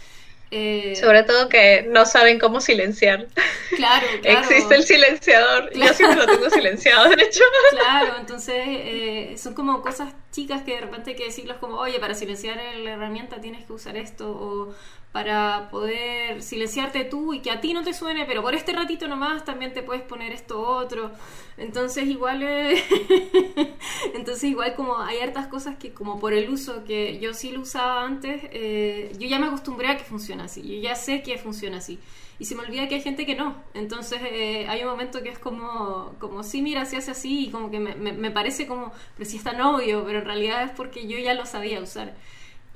Eh, Sobre todo que no saben cómo silenciar. Claro, claro. Existe el silenciador. Yo siempre lo tengo silenciado, de hecho. Claro, entonces eh, son como cosas chicas que de repente hay que decirlos como, oye, para silenciar la herramienta tienes que usar esto, o para poder silenciarte tú y que a ti no te suene, pero por este ratito nomás también te puedes poner esto otro. Entonces igual entonces igual como hay hartas cosas que como por el uso que yo sí lo usaba antes, eh, yo ya me acostumbré a que funciona así, yo ya sé que funciona así. Y se me olvida que hay gente que no. Entonces eh, hay un momento que es como, como sí, mira, se hace así y como que me, me, parece como, pero si está novio, pero en realidad es porque yo ya lo sabía usar.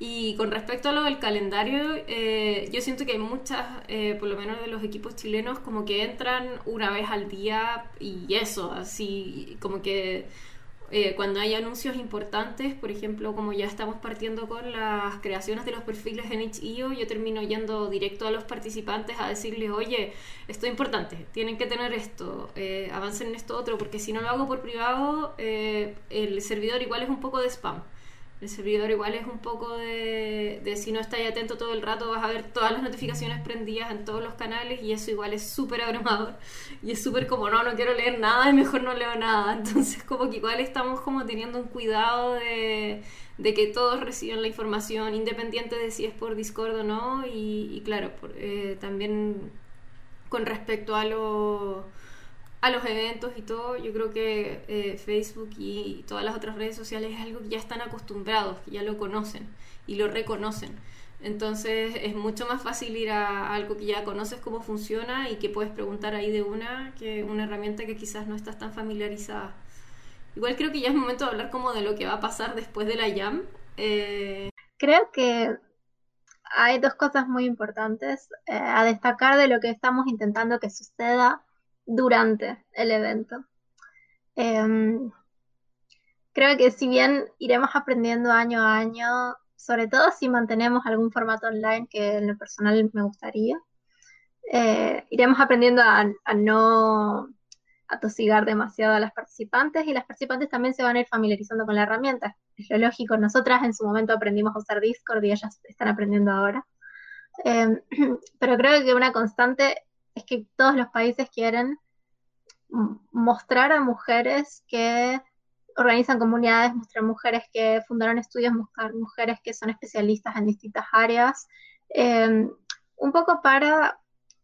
Y con respecto a lo del calendario, eh, yo siento que hay muchas, eh, por lo menos de los equipos chilenos, como que entran una vez al día y eso, así como que eh, cuando hay anuncios importantes, por ejemplo, como ya estamos partiendo con las creaciones de los perfiles en HIO, yo termino yendo directo a los participantes a decirles, oye, esto es importante, tienen que tener esto, avancen en esto otro, porque si no lo hago por privado, el servidor igual es un poco de spam. El servidor igual es un poco de, de si no estás atento todo el rato vas a ver todas las notificaciones prendidas en todos los canales y eso igual es súper abrumador y es súper como no, no quiero leer nada y mejor no leo nada. Entonces como que igual estamos como teniendo un cuidado de, de que todos reciban la información independiente de si es por Discord o no y, claro, eh, también con respecto a lo a los eventos y todo, yo creo que eh, Facebook y todas las otras redes sociales es algo que ya están acostumbrados, que ya lo conocen y lo reconocen. Entonces es mucho más fácil ir a algo que ya conoces cómo funciona y que puedes preguntar ahí de una que una herramienta que quizás no estás tan familiarizada. Igual creo que ya es momento de hablar como de lo que va a pasar después de la Jam. Eh, creo que hay dos cosas muy importantes eh, a destacar de lo que estamos intentando que suceda durante el evento. Em, creo que si bien iremos aprendiendo año a año, sobre todo si mantenemos algún formato online que en lo personal me gustaría, eh, iremos aprendiendo a, no atosigar demasiado a las participantes y las participantes también se van a ir familiarizando con la herramienta. Es lo lógico, nosotras en su momento aprendimos a usar Discord y ellas están aprendiendo ahora. Em, pero creo que una constante es que todos los países quieren mostrar a mujeres que organizan comunidades, mostrar mujeres que fundaron estudios, mostrar mujeres que son especialistas en distintas áreas, em, un poco para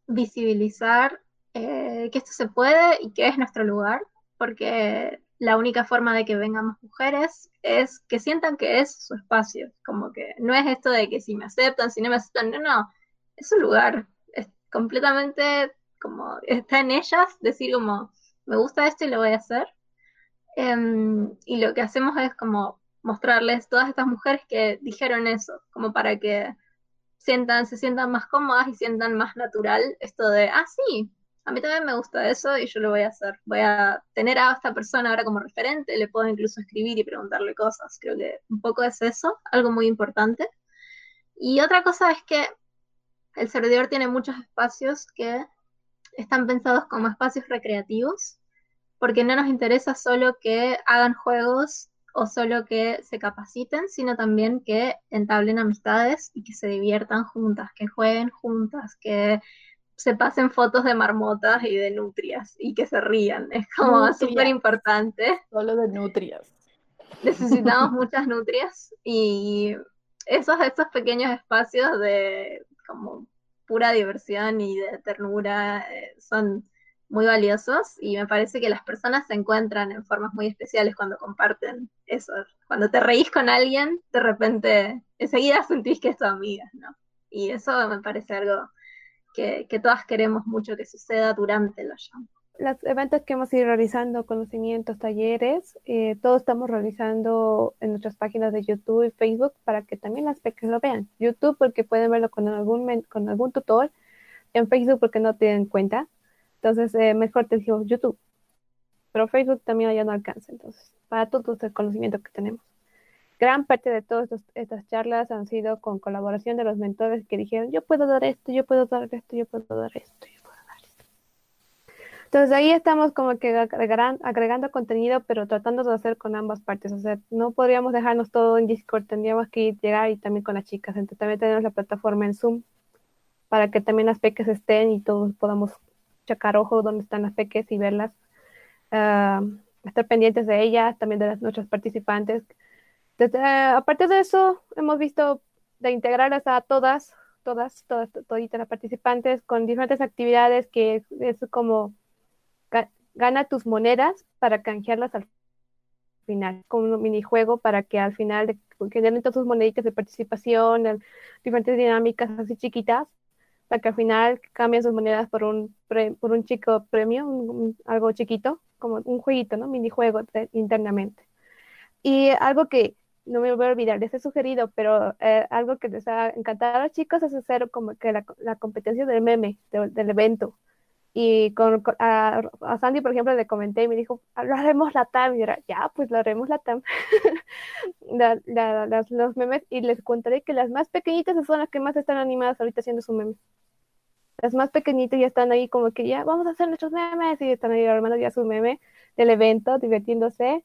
visibilizar eh, que esto se puede y que es nuestro lugar, porque la única forma de que vengan más mujeres es que sientan que es su espacio, como que no es esto de que si me aceptan, si no me aceptan, no, no, es su lugar, completamente como está en ellas decir como, me gusta esto y lo voy a hacer. Em, y lo que hacemos es como mostrarles todas estas mujeres que dijeron eso, como para que sientan, se sientan más cómodas y sientan más natural esto de, ah, sí, a mí también me gusta eso y yo lo voy a hacer. Voy a tener a esta persona ahora como referente, le puedo incluso escribir y preguntarle cosas. Creo que un poco es eso, algo muy importante. Y otra cosa es que el servidor tiene muchos espacios que están pensados como espacios recreativos, porque no nos interesa solo que hagan juegos o solo que se capaciten, sino también que entablen amistades y que se diviertan juntas, que jueguen juntas, que se pasen fotos de marmotas y de nutrias y que se rían. Es como súper importante. Solo de nutrias. Necesitamos muchas nutrias y esos, esos pequeños espacios de como pura diversión y de ternura eh, son muy valiosos y me parece que las personas se encuentran en formas muy especiales cuando comparten eso. Cuando te reís con alguien, de repente enseguida sentís que es tu amiga, ¿no? Y eso me parece algo que, que todas queremos mucho que suceda durante los shows los eventos que hemos ido realizando, conocimientos, talleres, eh, todo estamos realizando en nuestras páginas de YouTube y Facebook para que también las pequeñas lo vean. YouTube porque pueden verlo con algún, con algún tutor, en Facebook porque no tienen cuenta. Entonces, eh, mejor te digo YouTube. pero Facebook también ya no alcanza, entonces, para todo el conocimiento que tenemos. Gran parte de todas estas charlas han sido con colaboración de los mentores que dijeron, yo puedo dar esto, yo puedo dar esto, yo puedo dar esto, yo puedo dar esto. Entonces ahí estamos como que agregando contenido, pero tratando de hacer con ambas partes. O sea, no podríamos dejarnos todo en Discord, tendríamos que llegar y también con las chicas. Entonces también tenemos la plataforma en Zoom para que también las peques estén y todos podamos checar ojo dónde están las peques y verlas. Ah, estar pendientes de ellas, también de las, nuestras participantes. aparte de eso, hemos visto de integrarlas a todas, todas, todas, toditas las participantes con diferentes actividades que es como gana tus monedas para canjearlas al final, como un minijuego para que al final de, den todas tus moneditas de participación, diferentes dinámicas así chiquitas para que al final cambien sus monedas por un, por un chico premio, algo chiquito, como un jueguito, ¿no? Minijuego internamente. Y algo que no me voy a olvidar, les he sugerido, pero eh, algo que les ha encantado a los chicos es hacer como que la, la competencia del meme, del evento. Y con, a, Sandy, por ejemplo, le comenté y me dijo, lo haremos la TAM. Y era, ya, pues lo haremos la TAM. las, los memes. Y les contaré que las más pequeñitas son las que más están animadas ahorita haciendo su meme. Las más pequeñitas ya están ahí como que ya vamos a hacer nuestros memes y están ahí armando ya su meme del evento, divirtiéndose.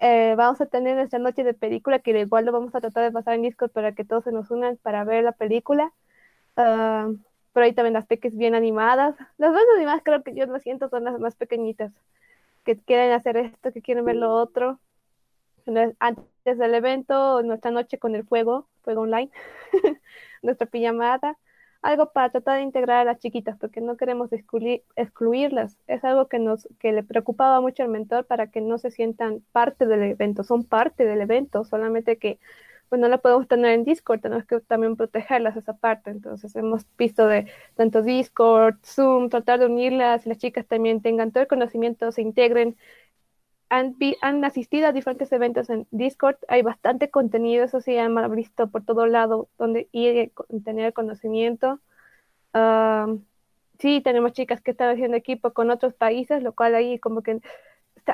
Eh, vamos a tener nuestra noche de película que igual lo vamos a tratar de pasar en Discord para que todos se nos unan para ver la película. Uh, pero ahí también las peques bien animadas. Las más animadas creo que yo lo siento son las más pequeñitas, que quieren hacer esto, que quieren ver lo otro. Antes del evento, nuestra noche con el fuego, fuego online, nuestra pijamada, algo para tratar de integrar a las chiquitas, porque no queremos excluir, excluirlas. Es algo que nos que le preocupaba mucho al mentor para que no se sientan parte del evento, son parte del evento, solamente que pues no la podemos tener en Discord, tenemos que también protegerlas esa parte. Entonces hemos visto de tanto Discord, Zoom, tratar de unirlas las chicas también tengan todo el conocimiento, se integren. Han, han asistido a diferentes eventos en Discord, hay bastante contenido, eso sí, han visto por todo lado donde ir y tener conocimiento. sí, tenemos chicas que están haciendo equipo con otros países, lo cual ahí como que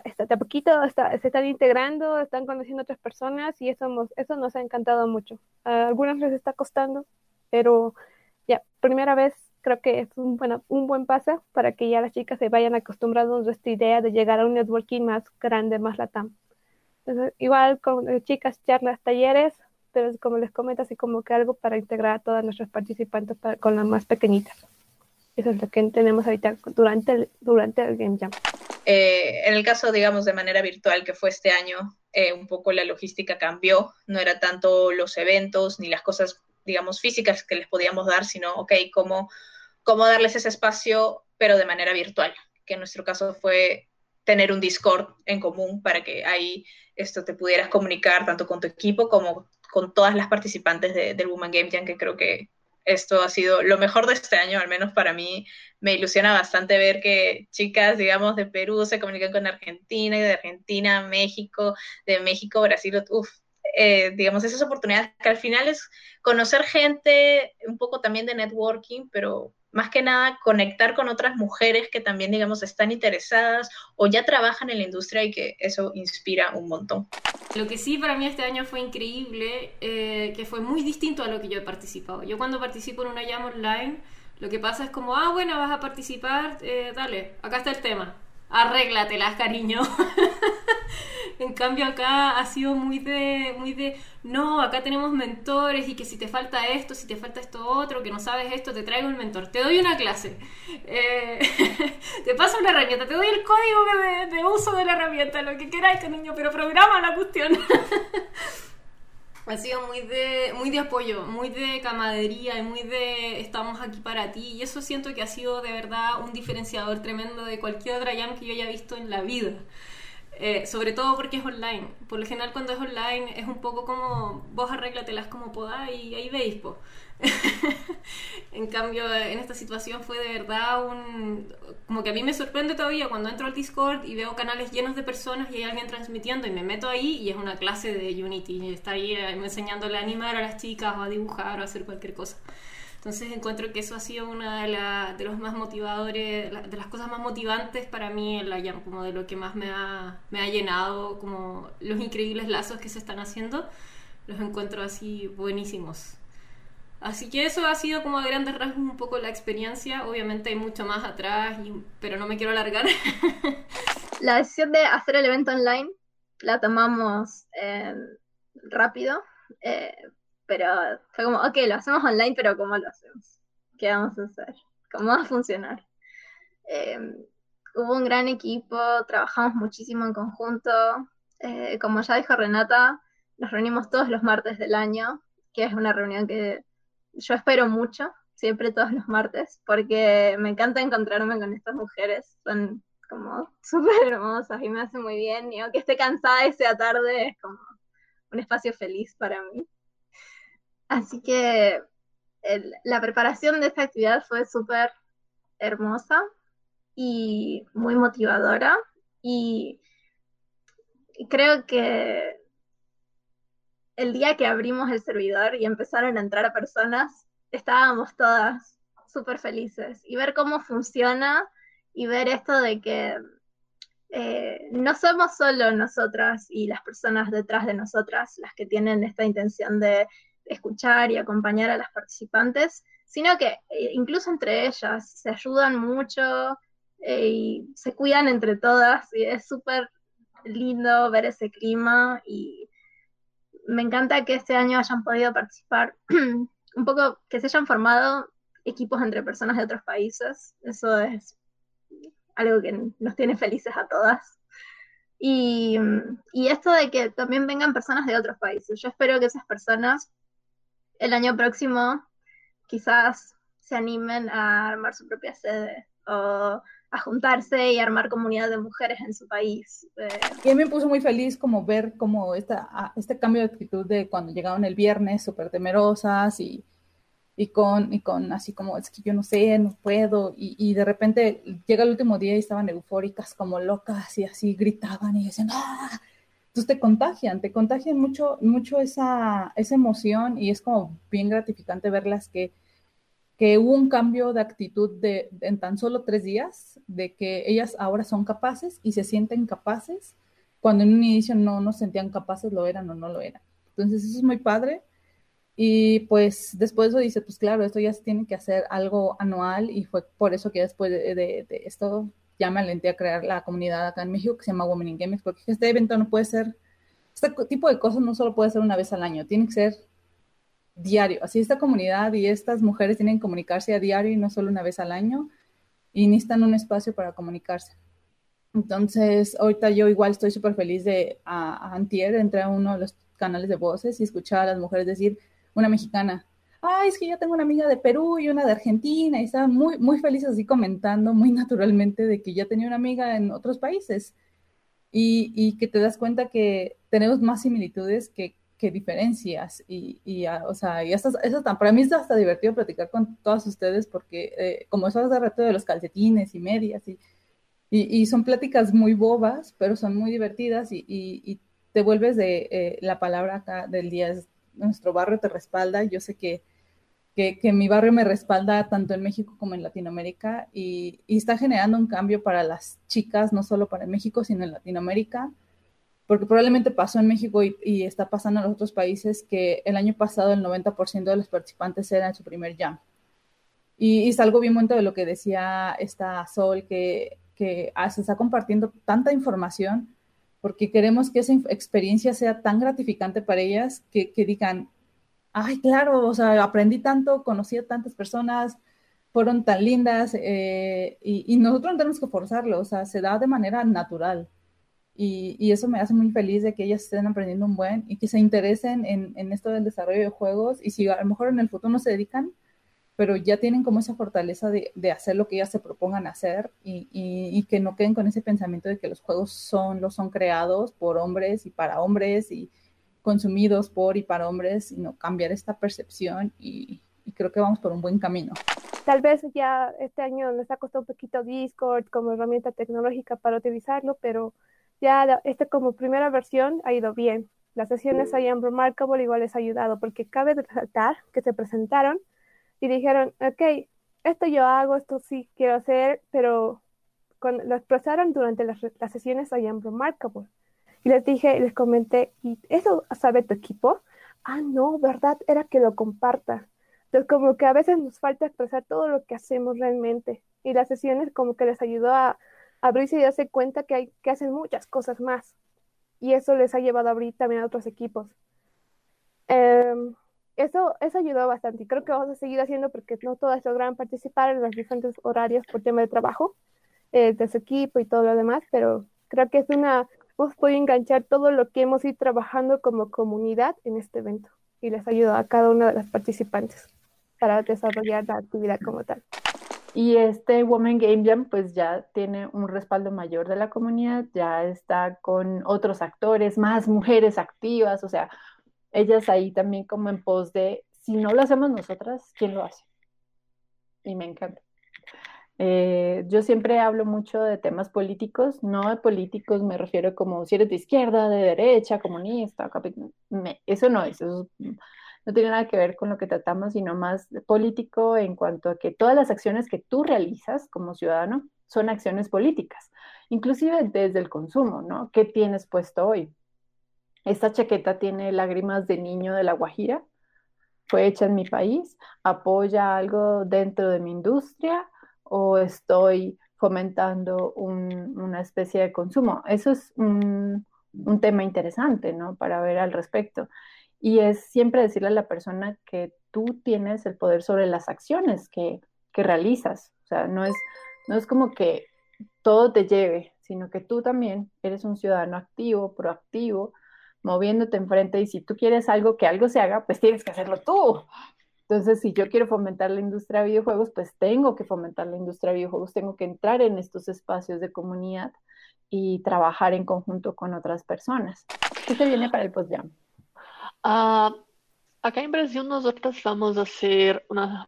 está, a poquito está, se están integrando, están conociendo otras personas y eso nos, eso nos ha encantado mucho. A algunas les está costando, pero ya, primera vez creo que es un, bueno, un buen paso para que ya las chicas se vayan acostumbrando a esta idea de llegar a un networking más grande, más latam. Igual con eh, chicas, charlas, talleres, pero como les comento, así como que algo para integrar a todas nuestras participantes con las más pequeñitas. Eso es lo que tenemos ahorita durante el, durante el Game Jam. Eh, en el caso, digamos, de manera virtual que fue este año, eh, un poco la logística cambió, no era tanto los eventos ni las cosas, digamos, físicas que les podíamos dar, sino, ok, cómo, cómo darles ese espacio, pero de manera virtual, que en nuestro caso fue tener un Discord en común para que ahí esto te pudieras comunicar tanto con tu equipo como con todas las participantes del Woman Game Jam, que creo que esto ha sido lo mejor de este año, al menos para mí. Me ilusiona bastante ver que chicas, digamos, de Perú se comunican con Argentina y de Argentina a México, de México a Brasil. Uf, eh, digamos, esas oportunidades que al final es conocer gente, un poco también de networking, pero más que nada conectar con otras mujeres que también, digamos, están interesadas o ya trabajan en la industria y que eso inspira un montón. Lo que sí para mí este año fue increíble, eh, que fue muy distinto a lo que yo he participado. Yo cuando participo en una llama online, lo que pasa es como, ah, bueno, vas a participar, eh, dale, acá está el tema arréglatelas, cariño. en cambio acá ha sido muy de, muy de, no, acá tenemos mentores y que si te falta esto, si te falta esto otro, que no sabes esto, te traigo un mentor, te doy una clase, eh, te paso una herramienta, te doy el código de, uso de la herramienta, lo que queráis, niño, pero programa la cuestión. ha sido muy de, muy de apoyo, muy de camaradería y muy de estamos aquí para ti. Y eso siento que ha sido de verdad un diferenciador tremendo de cualquier otra jam que yo haya visto en la vida. Eh, sobre todo porque es online. Por lo general cuando es online es un poco como vos arréglatelas como podáis y ahí veis, po. en cambio, en esta situación fue de verdad un... Como que a mí me sorprende todavía cuando entro al Discord y veo canales llenos de personas y hay alguien transmitiendo y me meto ahí y es una clase de Unity. Y está ahí eh, enseñándole a animar a las chicas o a dibujar o a hacer cualquier cosa. Entonces encuentro que eso ha sido una de, de los más motivadores, de las cosas más motivantes para mí en la Jam, como de lo que más me ha, me ha llenado, como los increíbles lazos que se están haciendo, los encuentro así buenísimos. Así que eso ha sido como a grandes rasgos un poco la experiencia. Obviamente hay mucho más atrás, pero no me quiero alargar. la decisión de hacer el evento online la tomamos eh, rápido, eh, pero fue como, ok, lo hacemos online, pero ¿cómo lo hacemos? ¿Qué vamos a hacer? ¿Cómo va a funcionar? Eh, hubo un gran equipo, trabajamos muchísimo en conjunto. como ya dijo Renata, nos reunimos todos los martes del año, que es una reunión que yo espero mucho, siempre todos los martes, porque me encanta encontrarme con estas mujeres, son como súper hermosas y me hacen muy bien, y aunque esté cansada y sea tarde, es como un espacio feliz para mí. Así que la preparación de esta actividad fue súper hermosa y muy motivadora y creo que el día que abrimos el servidor y empezaron a entrar personas, estábamos todas súper felices. Y ver cómo funciona y ver esto de que eh, no somos solo nosotras y las personas detrás de nosotras las que tienen esta intención de escuchar y acompañar a las participantes, sino que eh, incluso entre ellas se ayudan mucho eh, y se cuidan entre todas y es súper lindo ver ese clima y me encanta que este año hayan podido participar, un poco que se hayan formado equipos entre personas de otros países. Eso es algo que nos tiene felices a todas. Y, y, esto de que también vengan personas de otros países. Yo espero que esas personas el año próximo quizás se animen a armar su propia sede o a juntarse y armar comunidad de mujeres en su país. Eh. Y a mí me puso muy feliz como ver como esta, este cambio de actitud de cuando llegaron el viernes súper temerosas y, y, con, y con así como, es que yo no sé, no puedo, y, y, de repente llega el último día y estaban eufóricas como locas y así gritaban y decían, ¡ah! Entonces te contagian, te contagian mucho, mucho esa, esa emoción y es como bien gratificante verlas que que hubo un cambio de actitud de, en tan solo tres días, de que ellas ahora son capaces y se sienten capaces, cuando en un inicio no nos sentían capaces, lo eran o no lo eran. Entonces eso es muy padre. Y pues después eso dice, pues claro, esto ya se tiene que hacer algo anual y fue por eso que después de, esto ya me alenté a crear la comunidad acá en México que se llama Women in Games, porque este evento no puede ser, este tipo de cosas no solo puede ser una vez al año, tiene que ser diario. Así esta comunidad y estas mujeres tienen que comunicarse a diario y no solo una vez al año y necesitan un espacio para comunicarse. Entonces, ahorita yo igual estoy súper feliz de a, Antier, entré a uno de los canales de voces y escuchar a las mujeres decir, una mexicana, ay, es que yo tengo una amiga de Perú y una de Argentina, y estaban muy, muy felices así comentando muy naturalmente de que ya tenía una amiga en otros países. Y, y que te das cuenta que tenemos más similitudes que, qué diferencias y, y o sea, y eso, eso para mí es hasta divertido platicar con todas ustedes porque eh, como eso hace rato de los calcetines y medias y, y, son pláticas muy bobas, pero son muy divertidas y, te vuelves de eh, la palabra acá del día es nuestro barrio te respalda, yo sé que, que, que, mi barrio me respalda tanto en México como en Latinoamérica y, y está generando un cambio para las chicas, no solo para México, sino en Latinoamérica porque probablemente pasó en México y, está pasando en los otros países que el año pasado el 90% de los participantes eran su primer jam. Y, es algo bien bonito de lo que decía esta Sol, que, que ah, se está compartiendo tanta información porque queremos que esa experiencia sea tan gratificante para ellas que, que digan, ay, claro, o sea, aprendí tanto, conocí a tantas personas, fueron tan lindas eh, y, y, nosotros no tenemos que forzarlo, o sea, se da de manera natural. Y, eso me hace muy feliz de que ellas estén aprendiendo un buen y que se interesen en, esto del desarrollo de juegos y si a lo mejor en el futuro no se dedican, pero ya tienen como esa fortaleza de, hacer lo que ellas se propongan hacer y, que no queden con ese pensamiento de que los juegos son, los son creados por hombres y para hombres y consumidos por y para hombres, sino cambiar esta percepción y, creo que vamos por un buen camino. Tal vez ya este año nos ha costado un poquito Discord como herramienta tecnológica para utilizarlo, pero ya este como primera versión ha ido bien. Las sesiones ahí en Remarkable igual les ha ayudado porque cabe resaltar que se presentaron y dijeron, ok, esto yo hago, esto sí quiero hacer, pero lo expresaron durante las, las sesiones I am remarkable. Y les dije, les comenté, ¿y eso sabe tu equipo? Ah, no, ¿verdad? Era que lo comparta. Entonces, como que a veces nos falta expresar todo lo que hacemos realmente. Y las sesiones como que les ayudó a, abrirse y darse cuenta que, hay, que hacen muchas cosas más. Y eso les ha llevado a abrir también a otros equipos. Em, eso, eso ayudó bastante y creo que vamos a seguir haciendo porque no todas logran participar en los diferentes horarios por tema de trabajo eh, de su equipo y todo lo demás, pero creo que es una, hemos podido enganchar todo lo que hemos ido trabajando como comunidad en este evento y les ayuda a cada una de las participantes para desarrollar la actividad como tal. Y este Women Game Jam pues ya tiene un respaldo mayor de la comunidad, ya está con otros actores, más mujeres activas, o sea, ellas ahí también como en pos de, si no lo hacemos nosotras, ¿quién lo hace? Y me encanta. Eh, yo siempre hablo mucho de temas políticos, no de políticos, me refiero como si eres de izquierda, de derecha, comunista, eso no es, eso no tiene nada que ver con lo que tratamos, sino más político en cuanto a que todas las acciones que tú realizas como ciudadano son acciones políticas, inclusive desde el consumo, ¿no? ¿Qué tienes puesto hoy? Esta chaqueta tiene lágrimas de niño de la Guajira, fue hecha en mi país, apoya algo dentro de mi industria o estoy fomentando una especie de consumo. Eso es un, un tema interesante, ¿no? Para ver al respecto. Y es siempre decirle a la persona que tú tienes el poder sobre las acciones que, que realizas. O sea, no es, no es como que todo te lleve, sino que tú también eres un ciudadano activo, proactivo, moviéndote enfrente y si tú quieres algo que algo se haga, pues tienes que hacerlo tú. Entonces, si yo quiero fomentar la industria de videojuegos, pues tengo que fomentar la industria de videojuegos, tengo que entrar en estos espacios de comunidad y trabajar en conjunto con otras personas. ¿Qué se viene para el postjam? Uh, acá en Brasil nosotros vamos a hacer una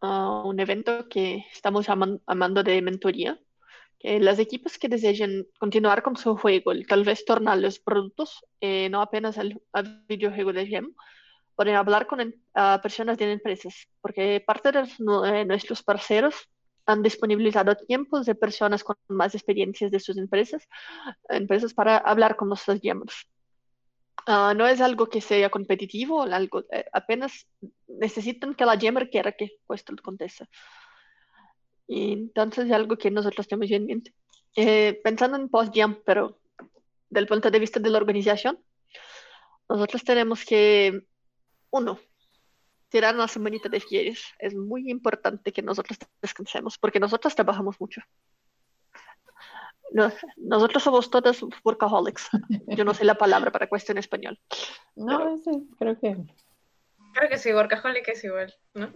uh, un evento que estamos llamando de mentoría, que las equipos que deseen continuar con su juego tal vez tornar los productos, eh, no apenas al, videojuego de GEM, pueden hablar con uh, personas de empresas, porque parte de eh, nuestros parceros han disponibilizado tiempos de personas con más experiencias de sus empresas, empresas para hablar con nuestros miembros. Ah, no es algo que sea competitivo, algo, eh, apenas necesitan que la Jammer quiera que esto conteste. Y entonces es algo que nosotros tenemos en mente. Eh, pensando en post-jam, pero del punto de vista de la organización, nosotros tenemos que, uno, tirar una semanita de fieres. Es muy importante que nosotros descansemos, porque nosotros trabajamos mucho nosotros somos todos workaholics. Yo no sé la palabra para cuestión en español. No, sí, creo que. Creo que sí, workaholic es igual, ¿no?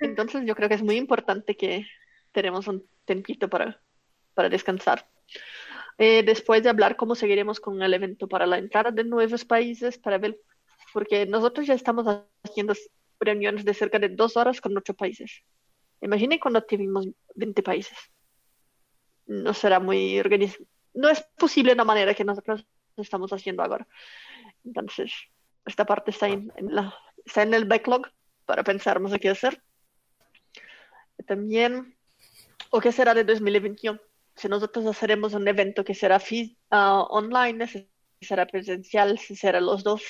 Entonces yo creo que es muy importante que tenemos un tempito para, para descansar. Eh, después de hablar cómo seguiremos con el evento para la entrada de nuevos países, para ver, porque nosotros ya estamos haciendo reuniones de cerca de dos horas con ocho países. Imaginen cuando tuvimos 20 países no será muy organizado. No es posible de la manera que nosotros estamos haciendo ahora. Entonces, esta parte está en, la, está en el backlog para pensar más qué hacer. También, ¿o qué será de 2021? Si nosotros haremos un evento que será uh, online, si será presencial, si será los dos.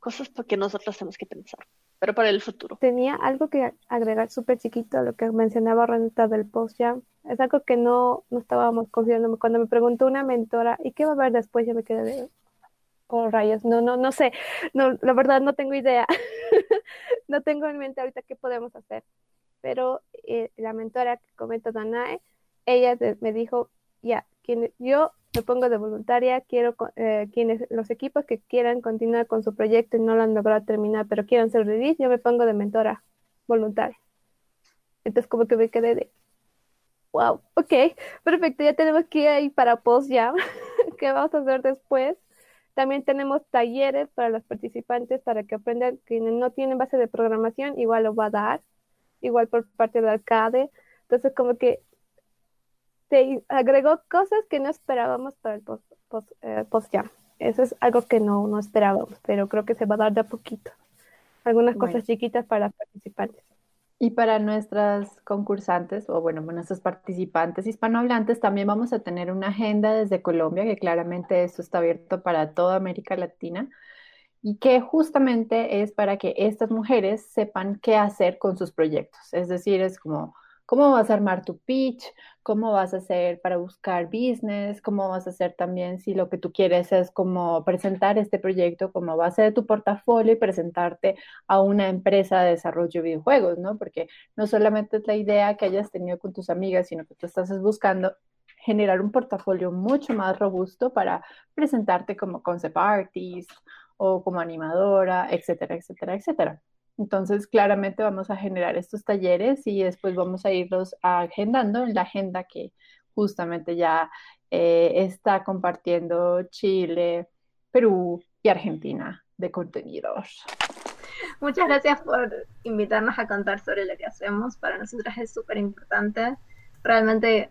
Cosas que nosotros tenemos que pensar pero para el futuro. Tenía algo que agregar súper chiquito a lo que mencionaba Renata del post ya. Es algo que no, no estábamos considerando. Cuando me preguntó una mentora, ¿y qué va a haber después? Yo me quedé de, oh rayos, no, no, no sé. No, la verdad no tengo idea. no tengo en mente ahorita qué podemos hacer. Pero eh, la mentora que comenta Danae, ella me dijo, ya, yo me pongo de voluntaria, quiero eh, quienes los equipos que quieran continuar con su proyecto y no lo han logrado terminar, pero quieren ser release, yo me pongo de mentora voluntaria. Entonces como que me quedé de wow, ok, perfecto, ya tenemos que ir para post ya. ¿Qué vamos a hacer después? También tenemos talleres para los participantes para que aprendan, quienes no tienen base de programación, igual lo va a dar, igual por parte del arcade. Entonces como que te agregó cosas que no esperábamos para el post, post, eh, Eso es algo que no, no esperábamos, pero creo que se va a dar de a poquito. algunas Bueno. cosas chiquitas para participantes. Y para nuestras concursantes, o bueno, nuestros participantes hispanohablantes, también vamos a tener una agenda desde Colombia, que claramente esto está abierto para toda América Latina, y que justamente es para que estas mujeres sepan qué hacer con sus proyectos. Es decir, es como, ¿cómo vas a armar tu pitch? ¿Cómo vas a hacer para buscar business? ¿Cómo vas a hacer también si lo que tú quieres es como presentar este proyecto como base de tu portafolio y presentarte a una empresa de desarrollo de videojuegos, ¿no? Porque no solamente es la idea que hayas tenido con tus amigas, sino que tú estás buscando generar un portafolio mucho más robusto para presentarte como concept artist o como animadora, etcétera, etcétera, etcétera. Entonces, claramente vamos a generar estos talleres y después vamos a irlos agendando en la agenda que justamente ya eh, está compartiendo Chile, Perú y Argentina de contenidos. Muchas gracias por invitarnos a contar sobre lo que hacemos. Para nosotras es súper importante. Realmente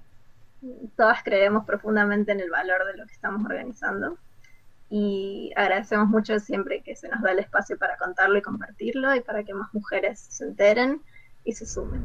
todas creemos profundamente en el valor de lo que estamos organizando y agradecemos mucho siempre que se nos da el espacio para contarlo y compartirlo y para que más mujeres se enteren y se sumen.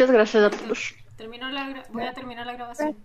Muchas gracias a todos. Termino la voy a terminar la grabación.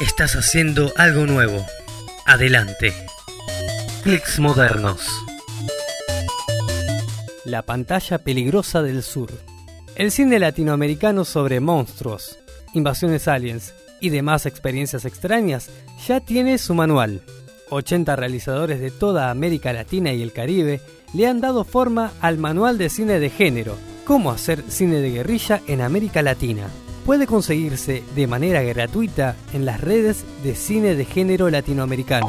Estás haciendo algo nuevo. Adelante. Clics modernos. La pantalla peligrosa del sur. El cine latinoamericano sobre monstruos, invasiones aliens y demás experiencias extrañas ya tiene su manual. 80 realizadores de toda América Latina y el Caribe le han dado forma al manual de cine de género, cómo hacer cine de guerrilla en América Latina. Puede conseguirse de manera gratuita en las redes de cine de género latinoamericano.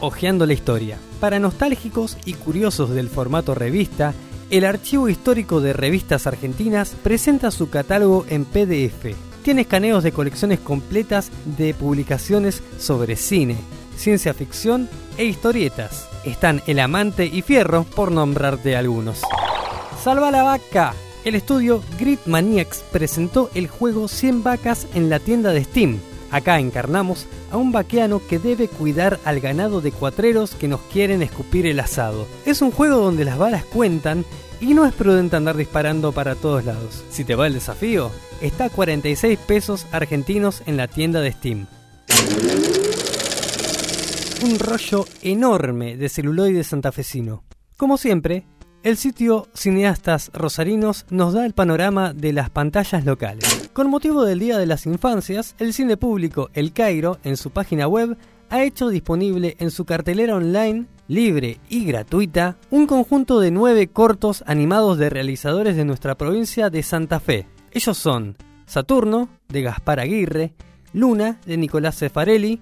Ojeando la historia. Para nostálgicos y curiosos del formato revista, el Archivo Histórico de Revistas Argentinas presenta su catálogo en PDF. Tiene escaneos de colecciones completas de publicaciones sobre cine, ciencia ficción e historietas. Están El Amante y Fierro, por nombrarte algunos. Salva la vaca. El estudio Grid Maniacs presentó el juego 100 vacas en la tienda de Steam. Acá encarnamos a un vaqueano que debe cuidar al ganado de cuatreros que nos quieren escupir el asado. Es un juego donde las balas cuentan y no es prudente andar disparando para todos lados. Si te va el desafío, está a 46 pesos argentinos en la tienda de Steam. Un rollo enorme de celuloide santafesino. Como siempre, el sitio Cineastas Rosarinos nos da el panorama de las pantallas locales. Con motivo del Día de las Infancias, el cine público El Cairo, en su página web, ha hecho disponible en su cartelera online, libre y gratuita, un conjunto de nueve cortos animados de realizadores de nuestra provincia de Santa Fe. Ellos son Saturno, de Gaspar Aguirre, Luna, de Nicolás Cefarelli,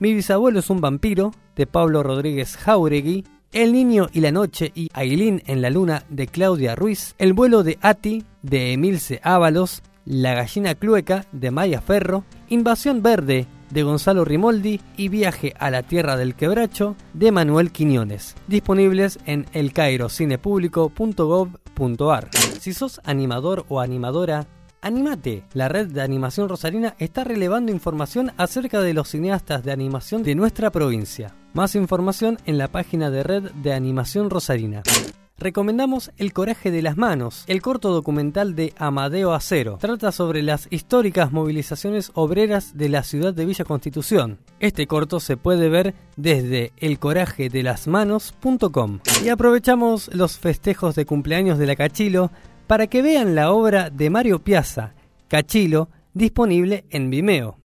Mi bisabuelo es un vampiro, de Pablo Rodríguez Jauregui, el niño y la noche y Ailín en la luna de Claudia Ruiz, El vuelo de Ati de Emilce Ábalos, La gallina clueca de Maya Ferro, Invasión verde de Gonzalo Rimoldi y Viaje a la Tierra del Quebracho de Manuel Quiñones, disponibles en elcairocinepublico.gov.ar. Si sos animador o animadora, Animate. La red de animación rosarina está relevando información acerca de los cineastas de animación de nuestra provincia. Más información en la página de red de animación rosarina. Recomendamos El coraje de las manos, el corto documental de Amadeo Acero. Trata sobre las históricas movilizaciones obreras de la ciudad de Villa Constitución. Este corto se puede ver desde elcorajedelasmanos.com. Y aprovechamos los festejos de cumpleaños de la Cachilo para que vean la obra de Mario Piazza, Cachilo, disponible en Vimeo.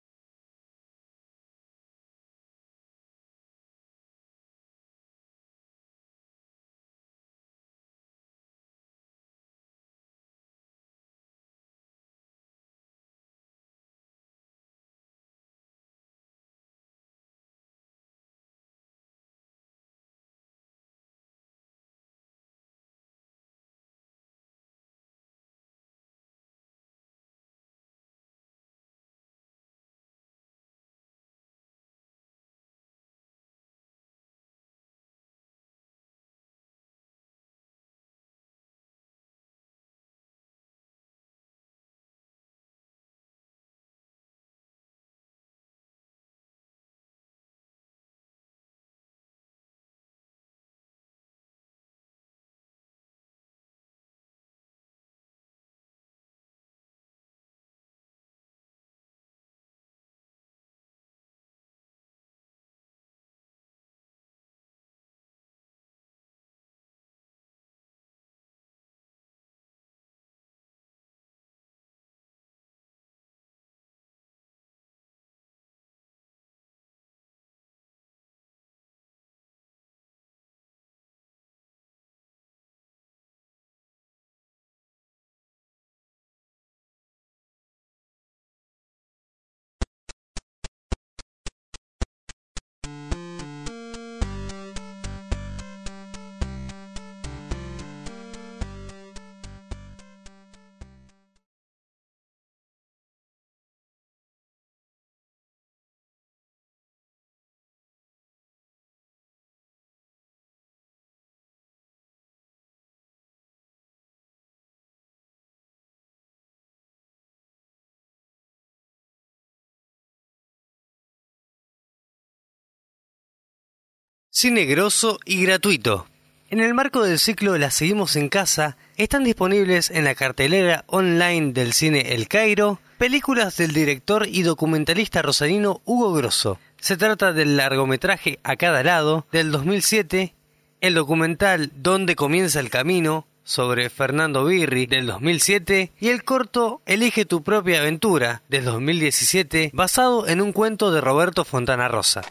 Cine grosso y gratuito. En el marco del ciclo La Seguimos en Casa, están disponibles en la cartelera online del cine El Cairo películas del director y documentalista rosarino Hugo Grosso. Se trata del largometraje A cada lado del 2007, el documental Dónde comienza el camino sobre Fernando Birri del 2007 y el corto Elige tu propia aventura del 2017 basado en un cuento de Roberto Fontana Rosa.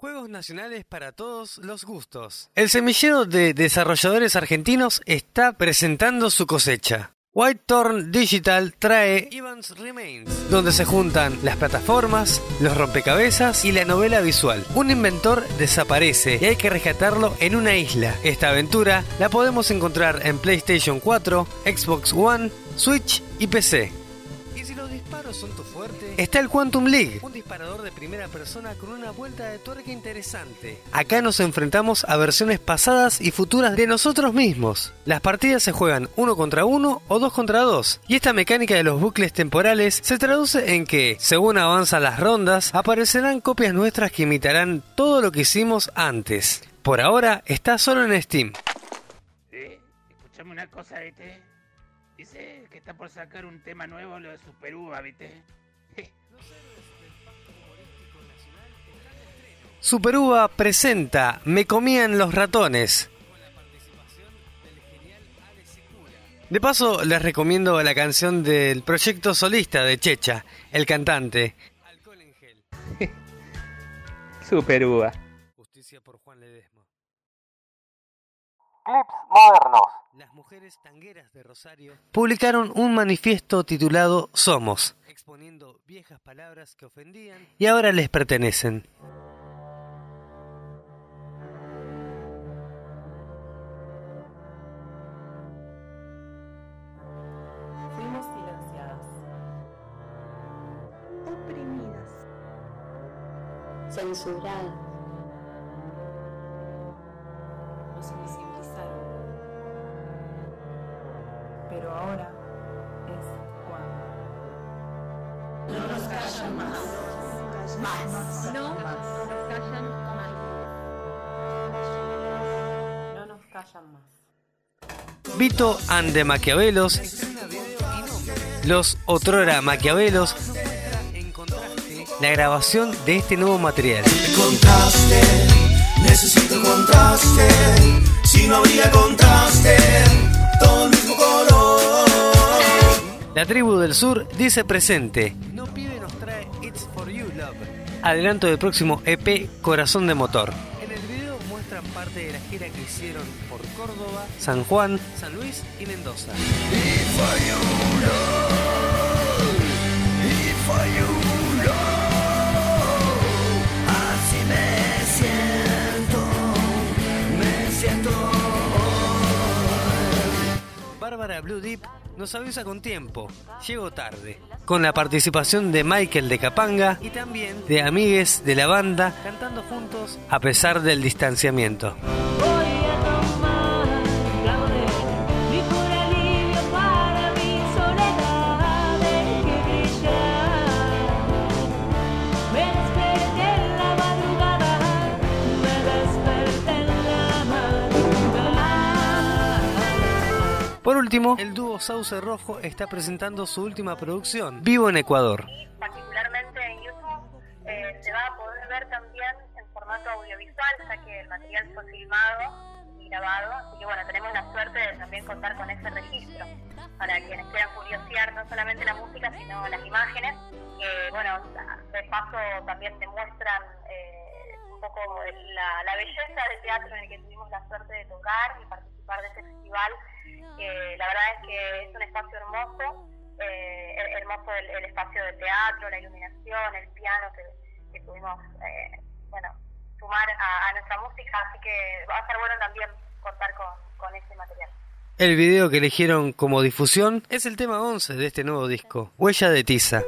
Juegos nacionales para todos los gustos. El semillero de desarrolladores argentinos está presentando su cosecha. Whitethorn Digital trae Evans Remains, donde se juntan las plataformas, los rompecabezas y la novela visual. Un inventor desaparece y hay que rescatarlo en una isla. Esta aventura la podemos encontrar en PlayStation 4, Xbox One, Switch y PC. Disparos son tu fuerte, está el Quantum League, un disparador de primera persona con una vuelta de tuerca interesante. Acá nos enfrentamos a versiones pasadas y futuras de nosotros mismos. Las partidas se juegan uno contra uno o dos contra dos, y esta mecánica de los bucles temporales se traduce en que, según avanzan las rondas, aparecerán copias nuestras que imitarán todo lo que hicimos antes. Por ahora está solo en Steam. Eh, escuchame una cosa, ¿viste? Está por sacar un tema nuevo, lo de Super Uva, ¿viste? Superuva presenta Me comían los ratones. De paso, les recomiendo la canción del proyecto solista de Checha, el cantante. Super Uva. Justicia por Juan Ledesma. Clips modernos. Mujeres tangueras de Rosario publicaron un manifiesto titulado Somos, exponiendo viejas palabras que ofendían. Y ahora les pertenecen. Fuimos silenciadas, oprimidas, censuradas, nos Pero ahora es cuando. No nos callan más. Más. No nos callan más. No nos callan más. Vito and the Maquiavelos, los otrora Maquiavelos, la grabación de este nuevo material. Contraste, necesito contraste. Si no habría contraste, todo el. La tribu del sur dice presente. No pibe nos trae It's for You Love. Adelanto del próximo EP Corazón de Motor. En el video muestran parte de la gira que hicieron por Córdoba, San Juan, San Luis y Mendoza. Así Blue Deep nos avisa con tiempo, llego tarde. Con la participación de Michael de Capanga y también de amigues de la banda cantando juntos a pesar del distanciamiento. Último, el dúo Sauce Rojo está presentando su última producción, Vivo en Ecuador. particularmente en YouTube eh, se va a poder ver también en formato audiovisual, ya que el material fue filmado y grabado, así que bueno, tenemos la suerte de también contar con ese registro para quienes quieran curiosear no solamente la música, sino las imágenes, que bueno, de paso también demuestran eh, un poco la, la belleza del teatro en el que tuvimos la suerte de tocar y participar de este festival, que la verdad es que es un espacio hermoso, eh, hermoso el, espacio del teatro, la iluminación, el piano que, pudimos, eh, bueno, sumar a, nuestra música, así que va a ser bueno también contar con, con ese material. El video que eligieron como difusión es el tema 11 de este nuevo disco, Huella de Tiza.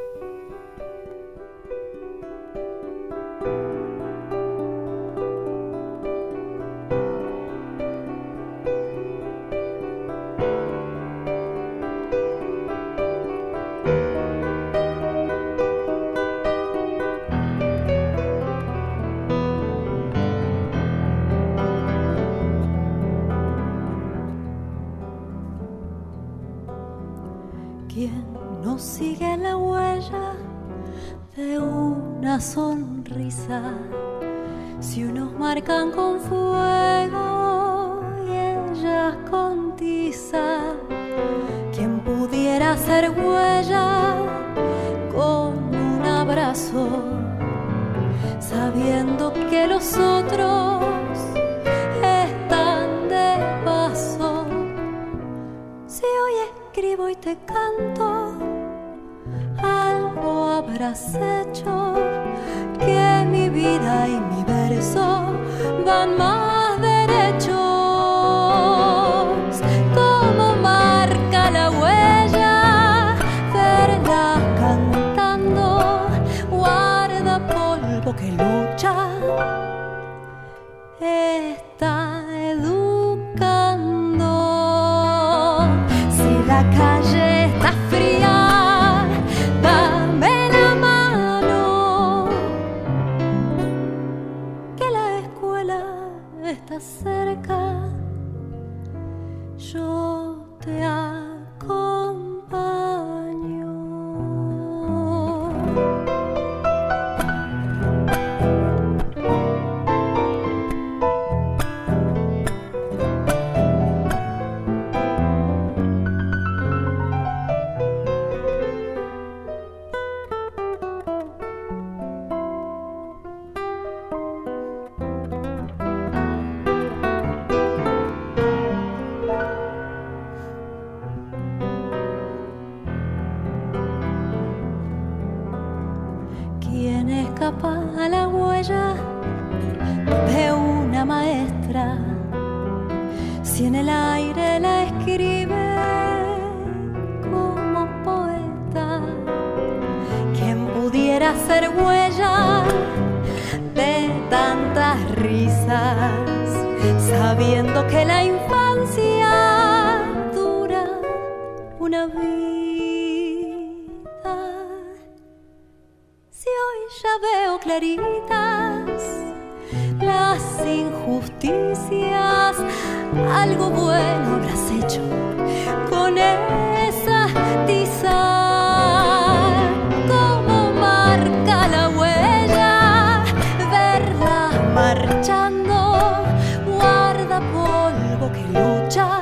Que lucha.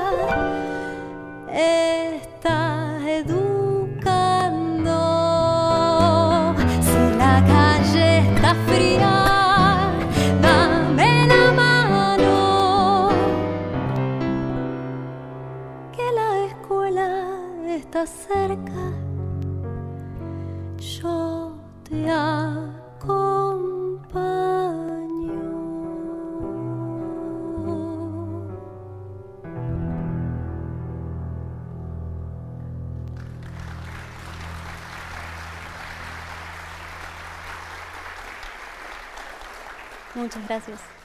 Muchas gracias.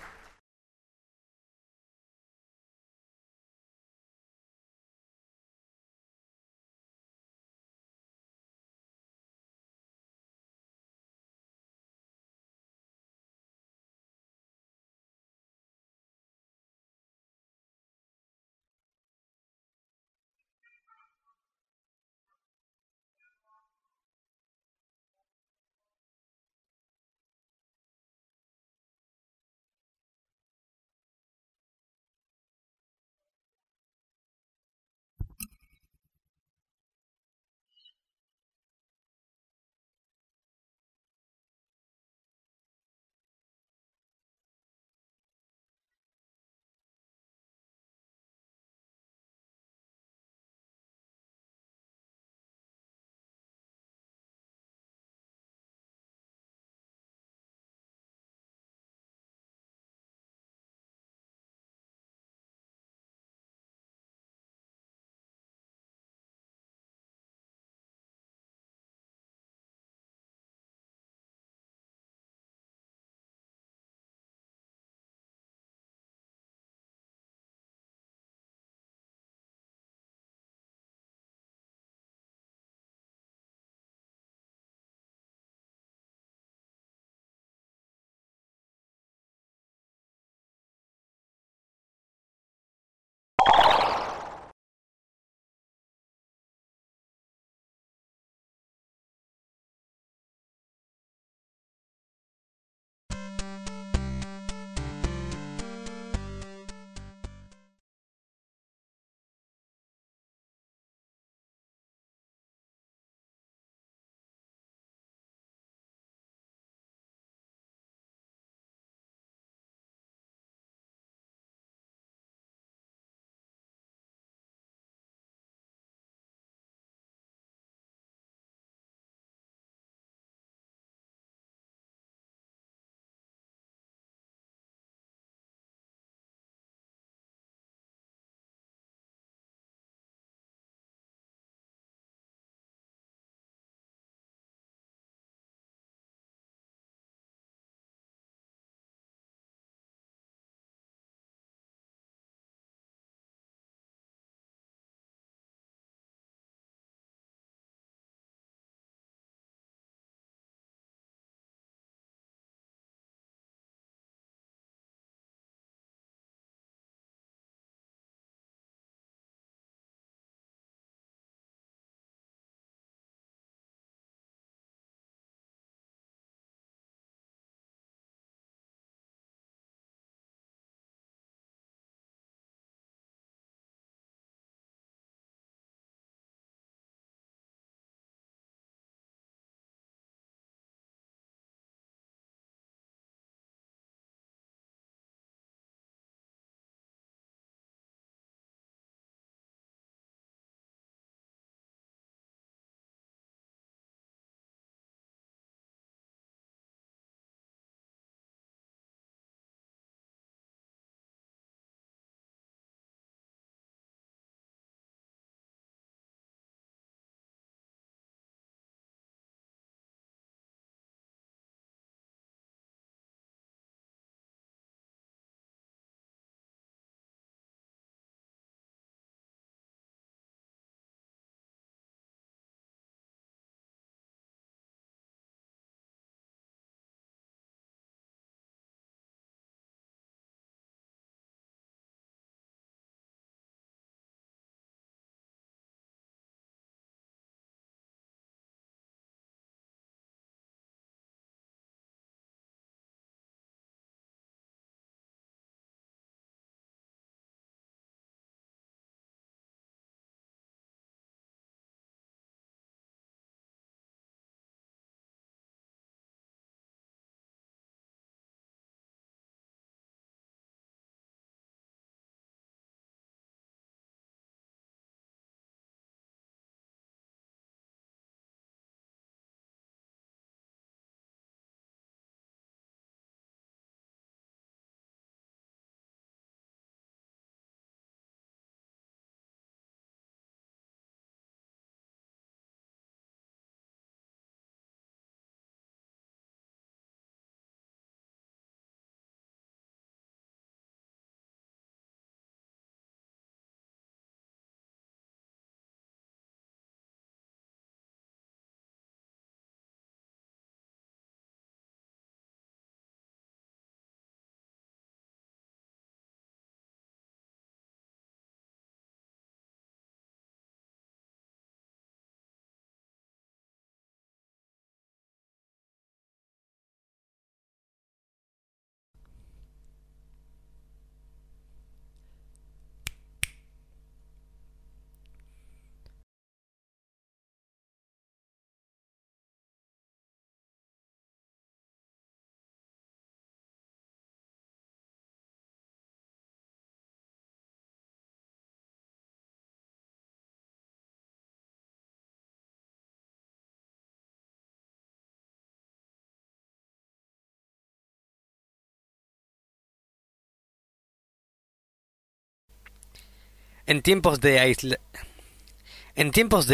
En tiempos de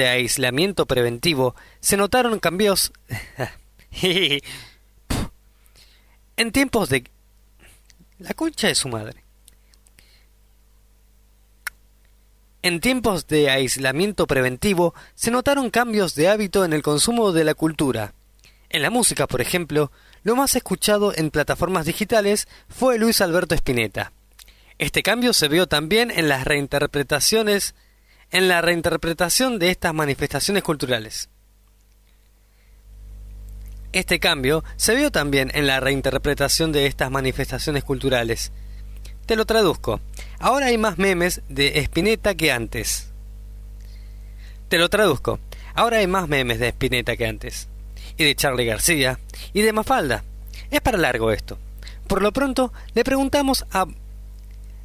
aislamiento preventivo se notaron cambios en tiempos de la concha de su madre. En tiempos de aislamiento preventivo se notaron cambios de hábito en el consumo de la cultura. En la música, por ejemplo, lo más escuchado en plataformas digitales fue Luis Alberto Spinetta. Este cambio se vio también en las reinterpretaciones en la reinterpretación de estas manifestaciones culturales. Este cambio se vio también en la reinterpretación de estas manifestaciones culturales. Te lo traduzco. Ahora hay más memes de Spinetta que antes. Te lo traduzco. Ahora hay más memes de Spinetta que antes. Y de Charlie García. Y de Mafalda. Es para largo esto. Por lo pronto, le preguntamos a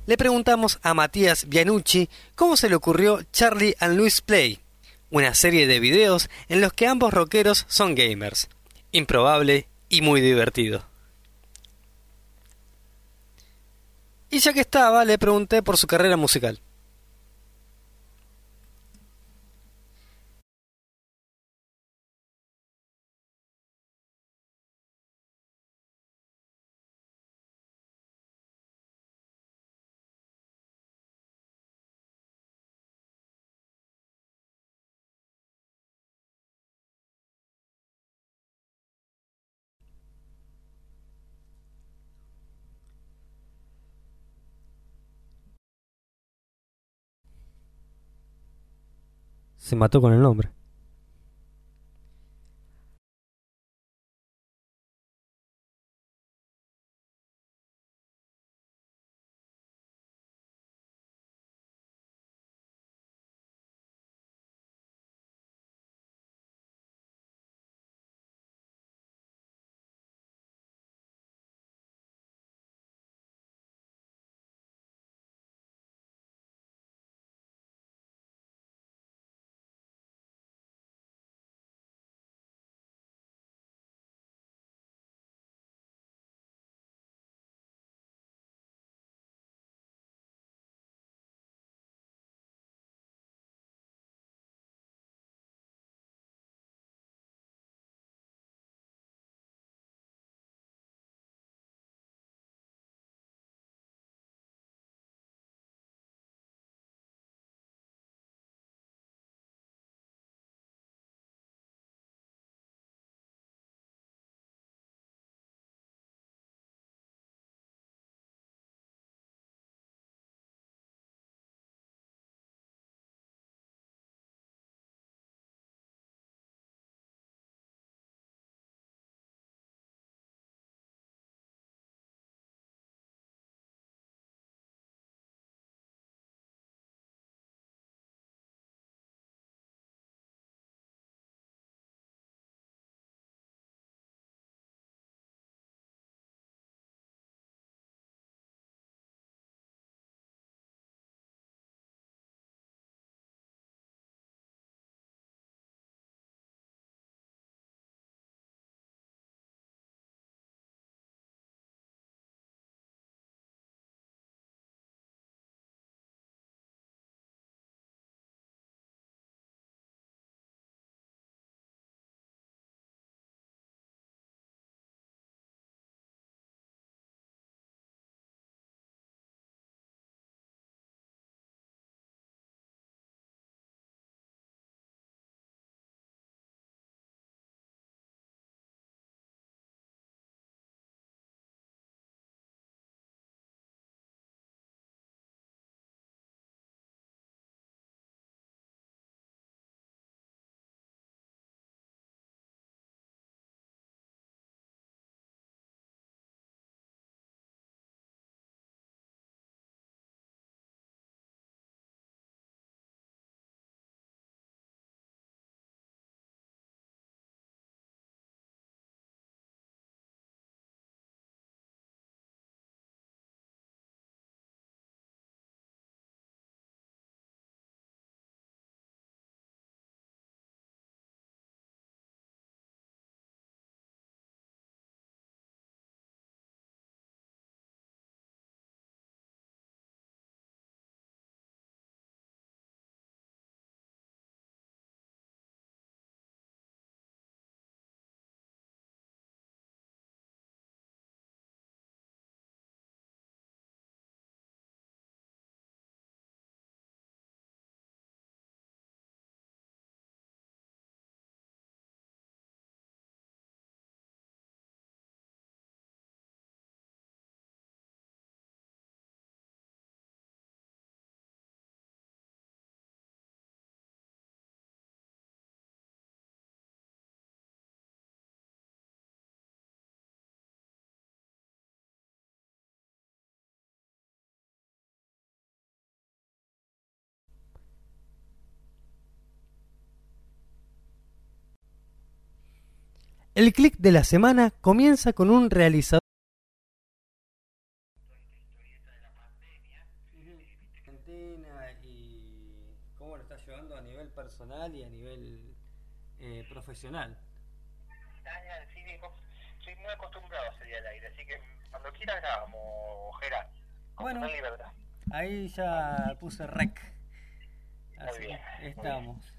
le preguntamos a Matías Bianucci cómo se le ocurrió Charlie and Louis Play, una serie de videos en los que ambos rockeros son gamers. Improbable y muy divertido. Y ya que estaba, le pregunté por su carrera musical. Mató con el nombre. El clic de la semana comienza con un realizador. cómo lo está llevando a nivel personal y a nivel eh, profesional. Sí, soy muy acostumbrado a salir al aire, así que cuando quieras grabamos, Gerard. Bueno. Ahí ya puse rec. Así estamos.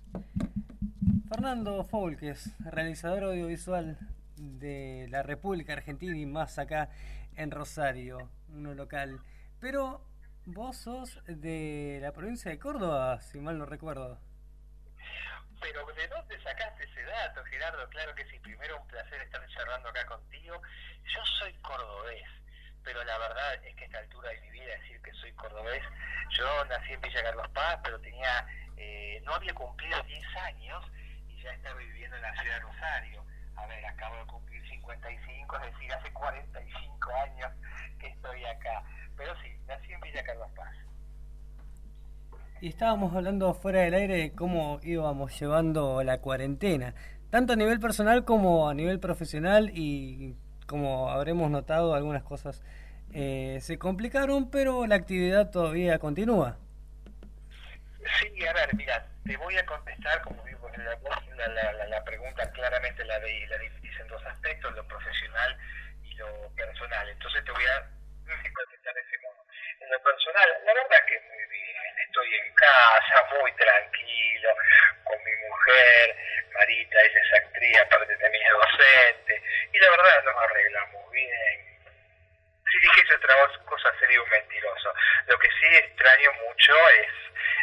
Fernando Foulques, realizador audiovisual de la República Argentina y más acá en Rosario, uno local. Pero vos sos de la provincia de Córdoba, si mal no recuerdo. Pero ¿de dónde sacaste ese dato, Gerardo? Claro que sí, primero un placer estar charlando acá contigo. Yo soy cordobés, pero la verdad es que a esta altura de mi vida decir que soy cordobés, yo nací en Villa Carlos Paz, pero tenía, eh, no había cumplido 10 años ya estaba viviendo en la ciudad de Rosario. A ver, acabo de cumplir 55, es decir, hace 45 años que estoy acá. Pero sí, nací en Villa Carlos Paz. Y estábamos hablando fuera del aire de cómo íbamos llevando la cuarentena, tanto a nivel personal como a nivel profesional y como habremos notado algunas cosas eh, se complicaron, pero la actividad todavía continúa. Sí, a ver, mira, te voy a contestar, como digo, la, la, la, pregunta claramente la, de, la en dos aspectos, lo profesional y lo personal. Entonces te voy a contestar de ese modo. En lo personal, la verdad que muy bien, estoy en casa, muy tranquilo, con mi mujer, Marita, ella es actriz, aparte también es docente, y la verdad nos arreglamos bien. Si dijese otra cosa sería un mentiroso. Lo que sí extraño mucho es,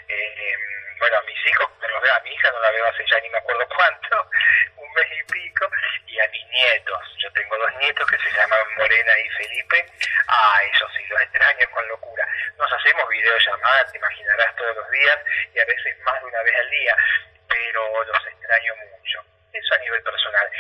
eh, em, bueno, a mis hijos, veo a mi hija, no la veo hace ya ni me acuerdo cuánto, un mes y pico, y a mis nietos. Yo tengo dos nietos que se llaman Morena y Felipe. Ah, eso sí, los extraño con locura. Nos hacemos videollamadas, te imaginarás, todos los días, y a veces más de una vez al día, pero los extraño mucho. Eso a nivel personal.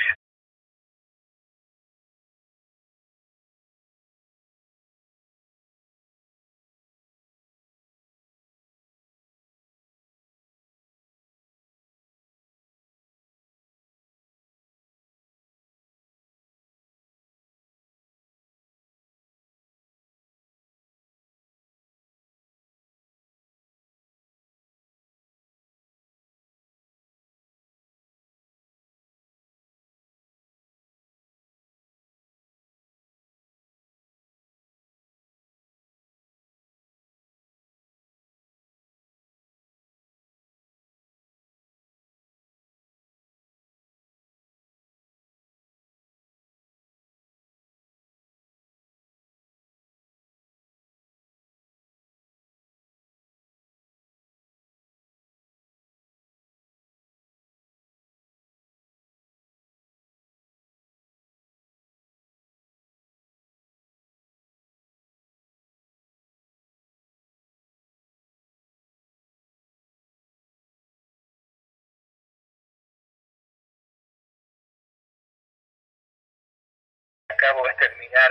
Acabo de terminar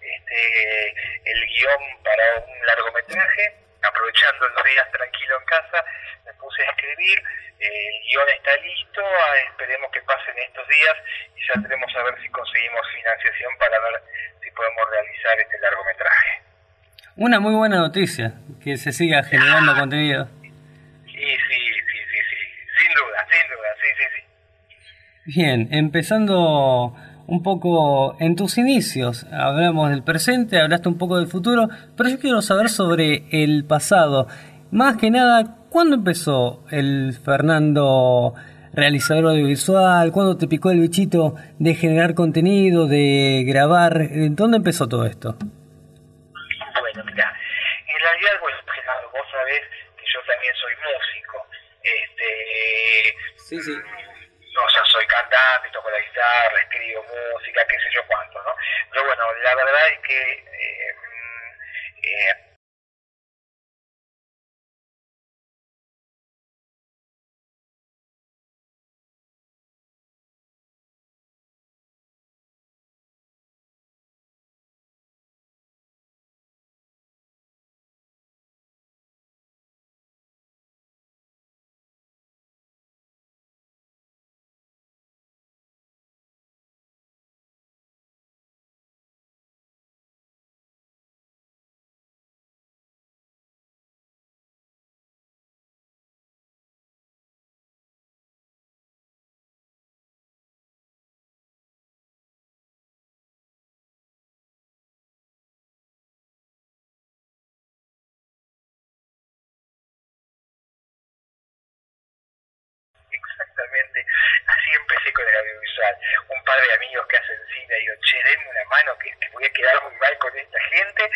este, el guion para un largometraje, aprovechando los días tranquilo en casa, me puse a escribir, eh, el guion está listo, ah, esperemos que pasen estos días y saldremos a ver si conseguimos financiación para ver si podemos realizar este largometraje. Una muy buena noticia, que se siga generando contenido. Sí, sí, sí, sí, sí, sin duda, sin duda, sí, sí, sí. Bien, empezando un poco en tus inicios, hablamos del presente, hablaste un poco del futuro, pero yo quiero saber sobre el pasado. Más que nada, ¿cuándo empezó el Fernando realizador audiovisual? ¿Cuándo te picó el bichito de generar contenido, de grabar? ¿Dónde empezó todo esto? Bueno, mira, en realidad, bueno, vos sabés que yo también soy músico. Este, Sí, sí. O sea, soy cantante, toco la guitarra, escribo música, qué sé yo cuánto, ¿no? Pero bueno, la verdad es que eh, eh, así empecé con el audiovisual. Un par de amigos que hacen cine, digo, che, denme una mano que, voy a quedar muy mal con esta gente.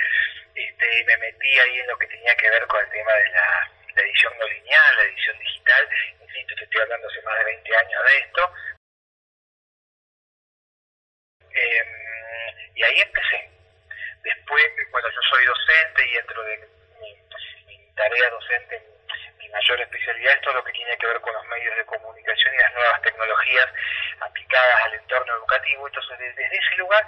Este, y me metí ahí en lo que tenía que ver con el tema de la, edición no lineal, la edición digital. Insisto, te estoy hablando hace más de 20 años de esto. Em, y ahí empecé. Después, bueno, yo soy docente y dentro de mi, mi tarea docente, mayor especialidad es todo lo que tiene que ver con los medios de comunicación y las nuevas tecnologías aplicadas al entorno educativo. Entonces, desde ese lugar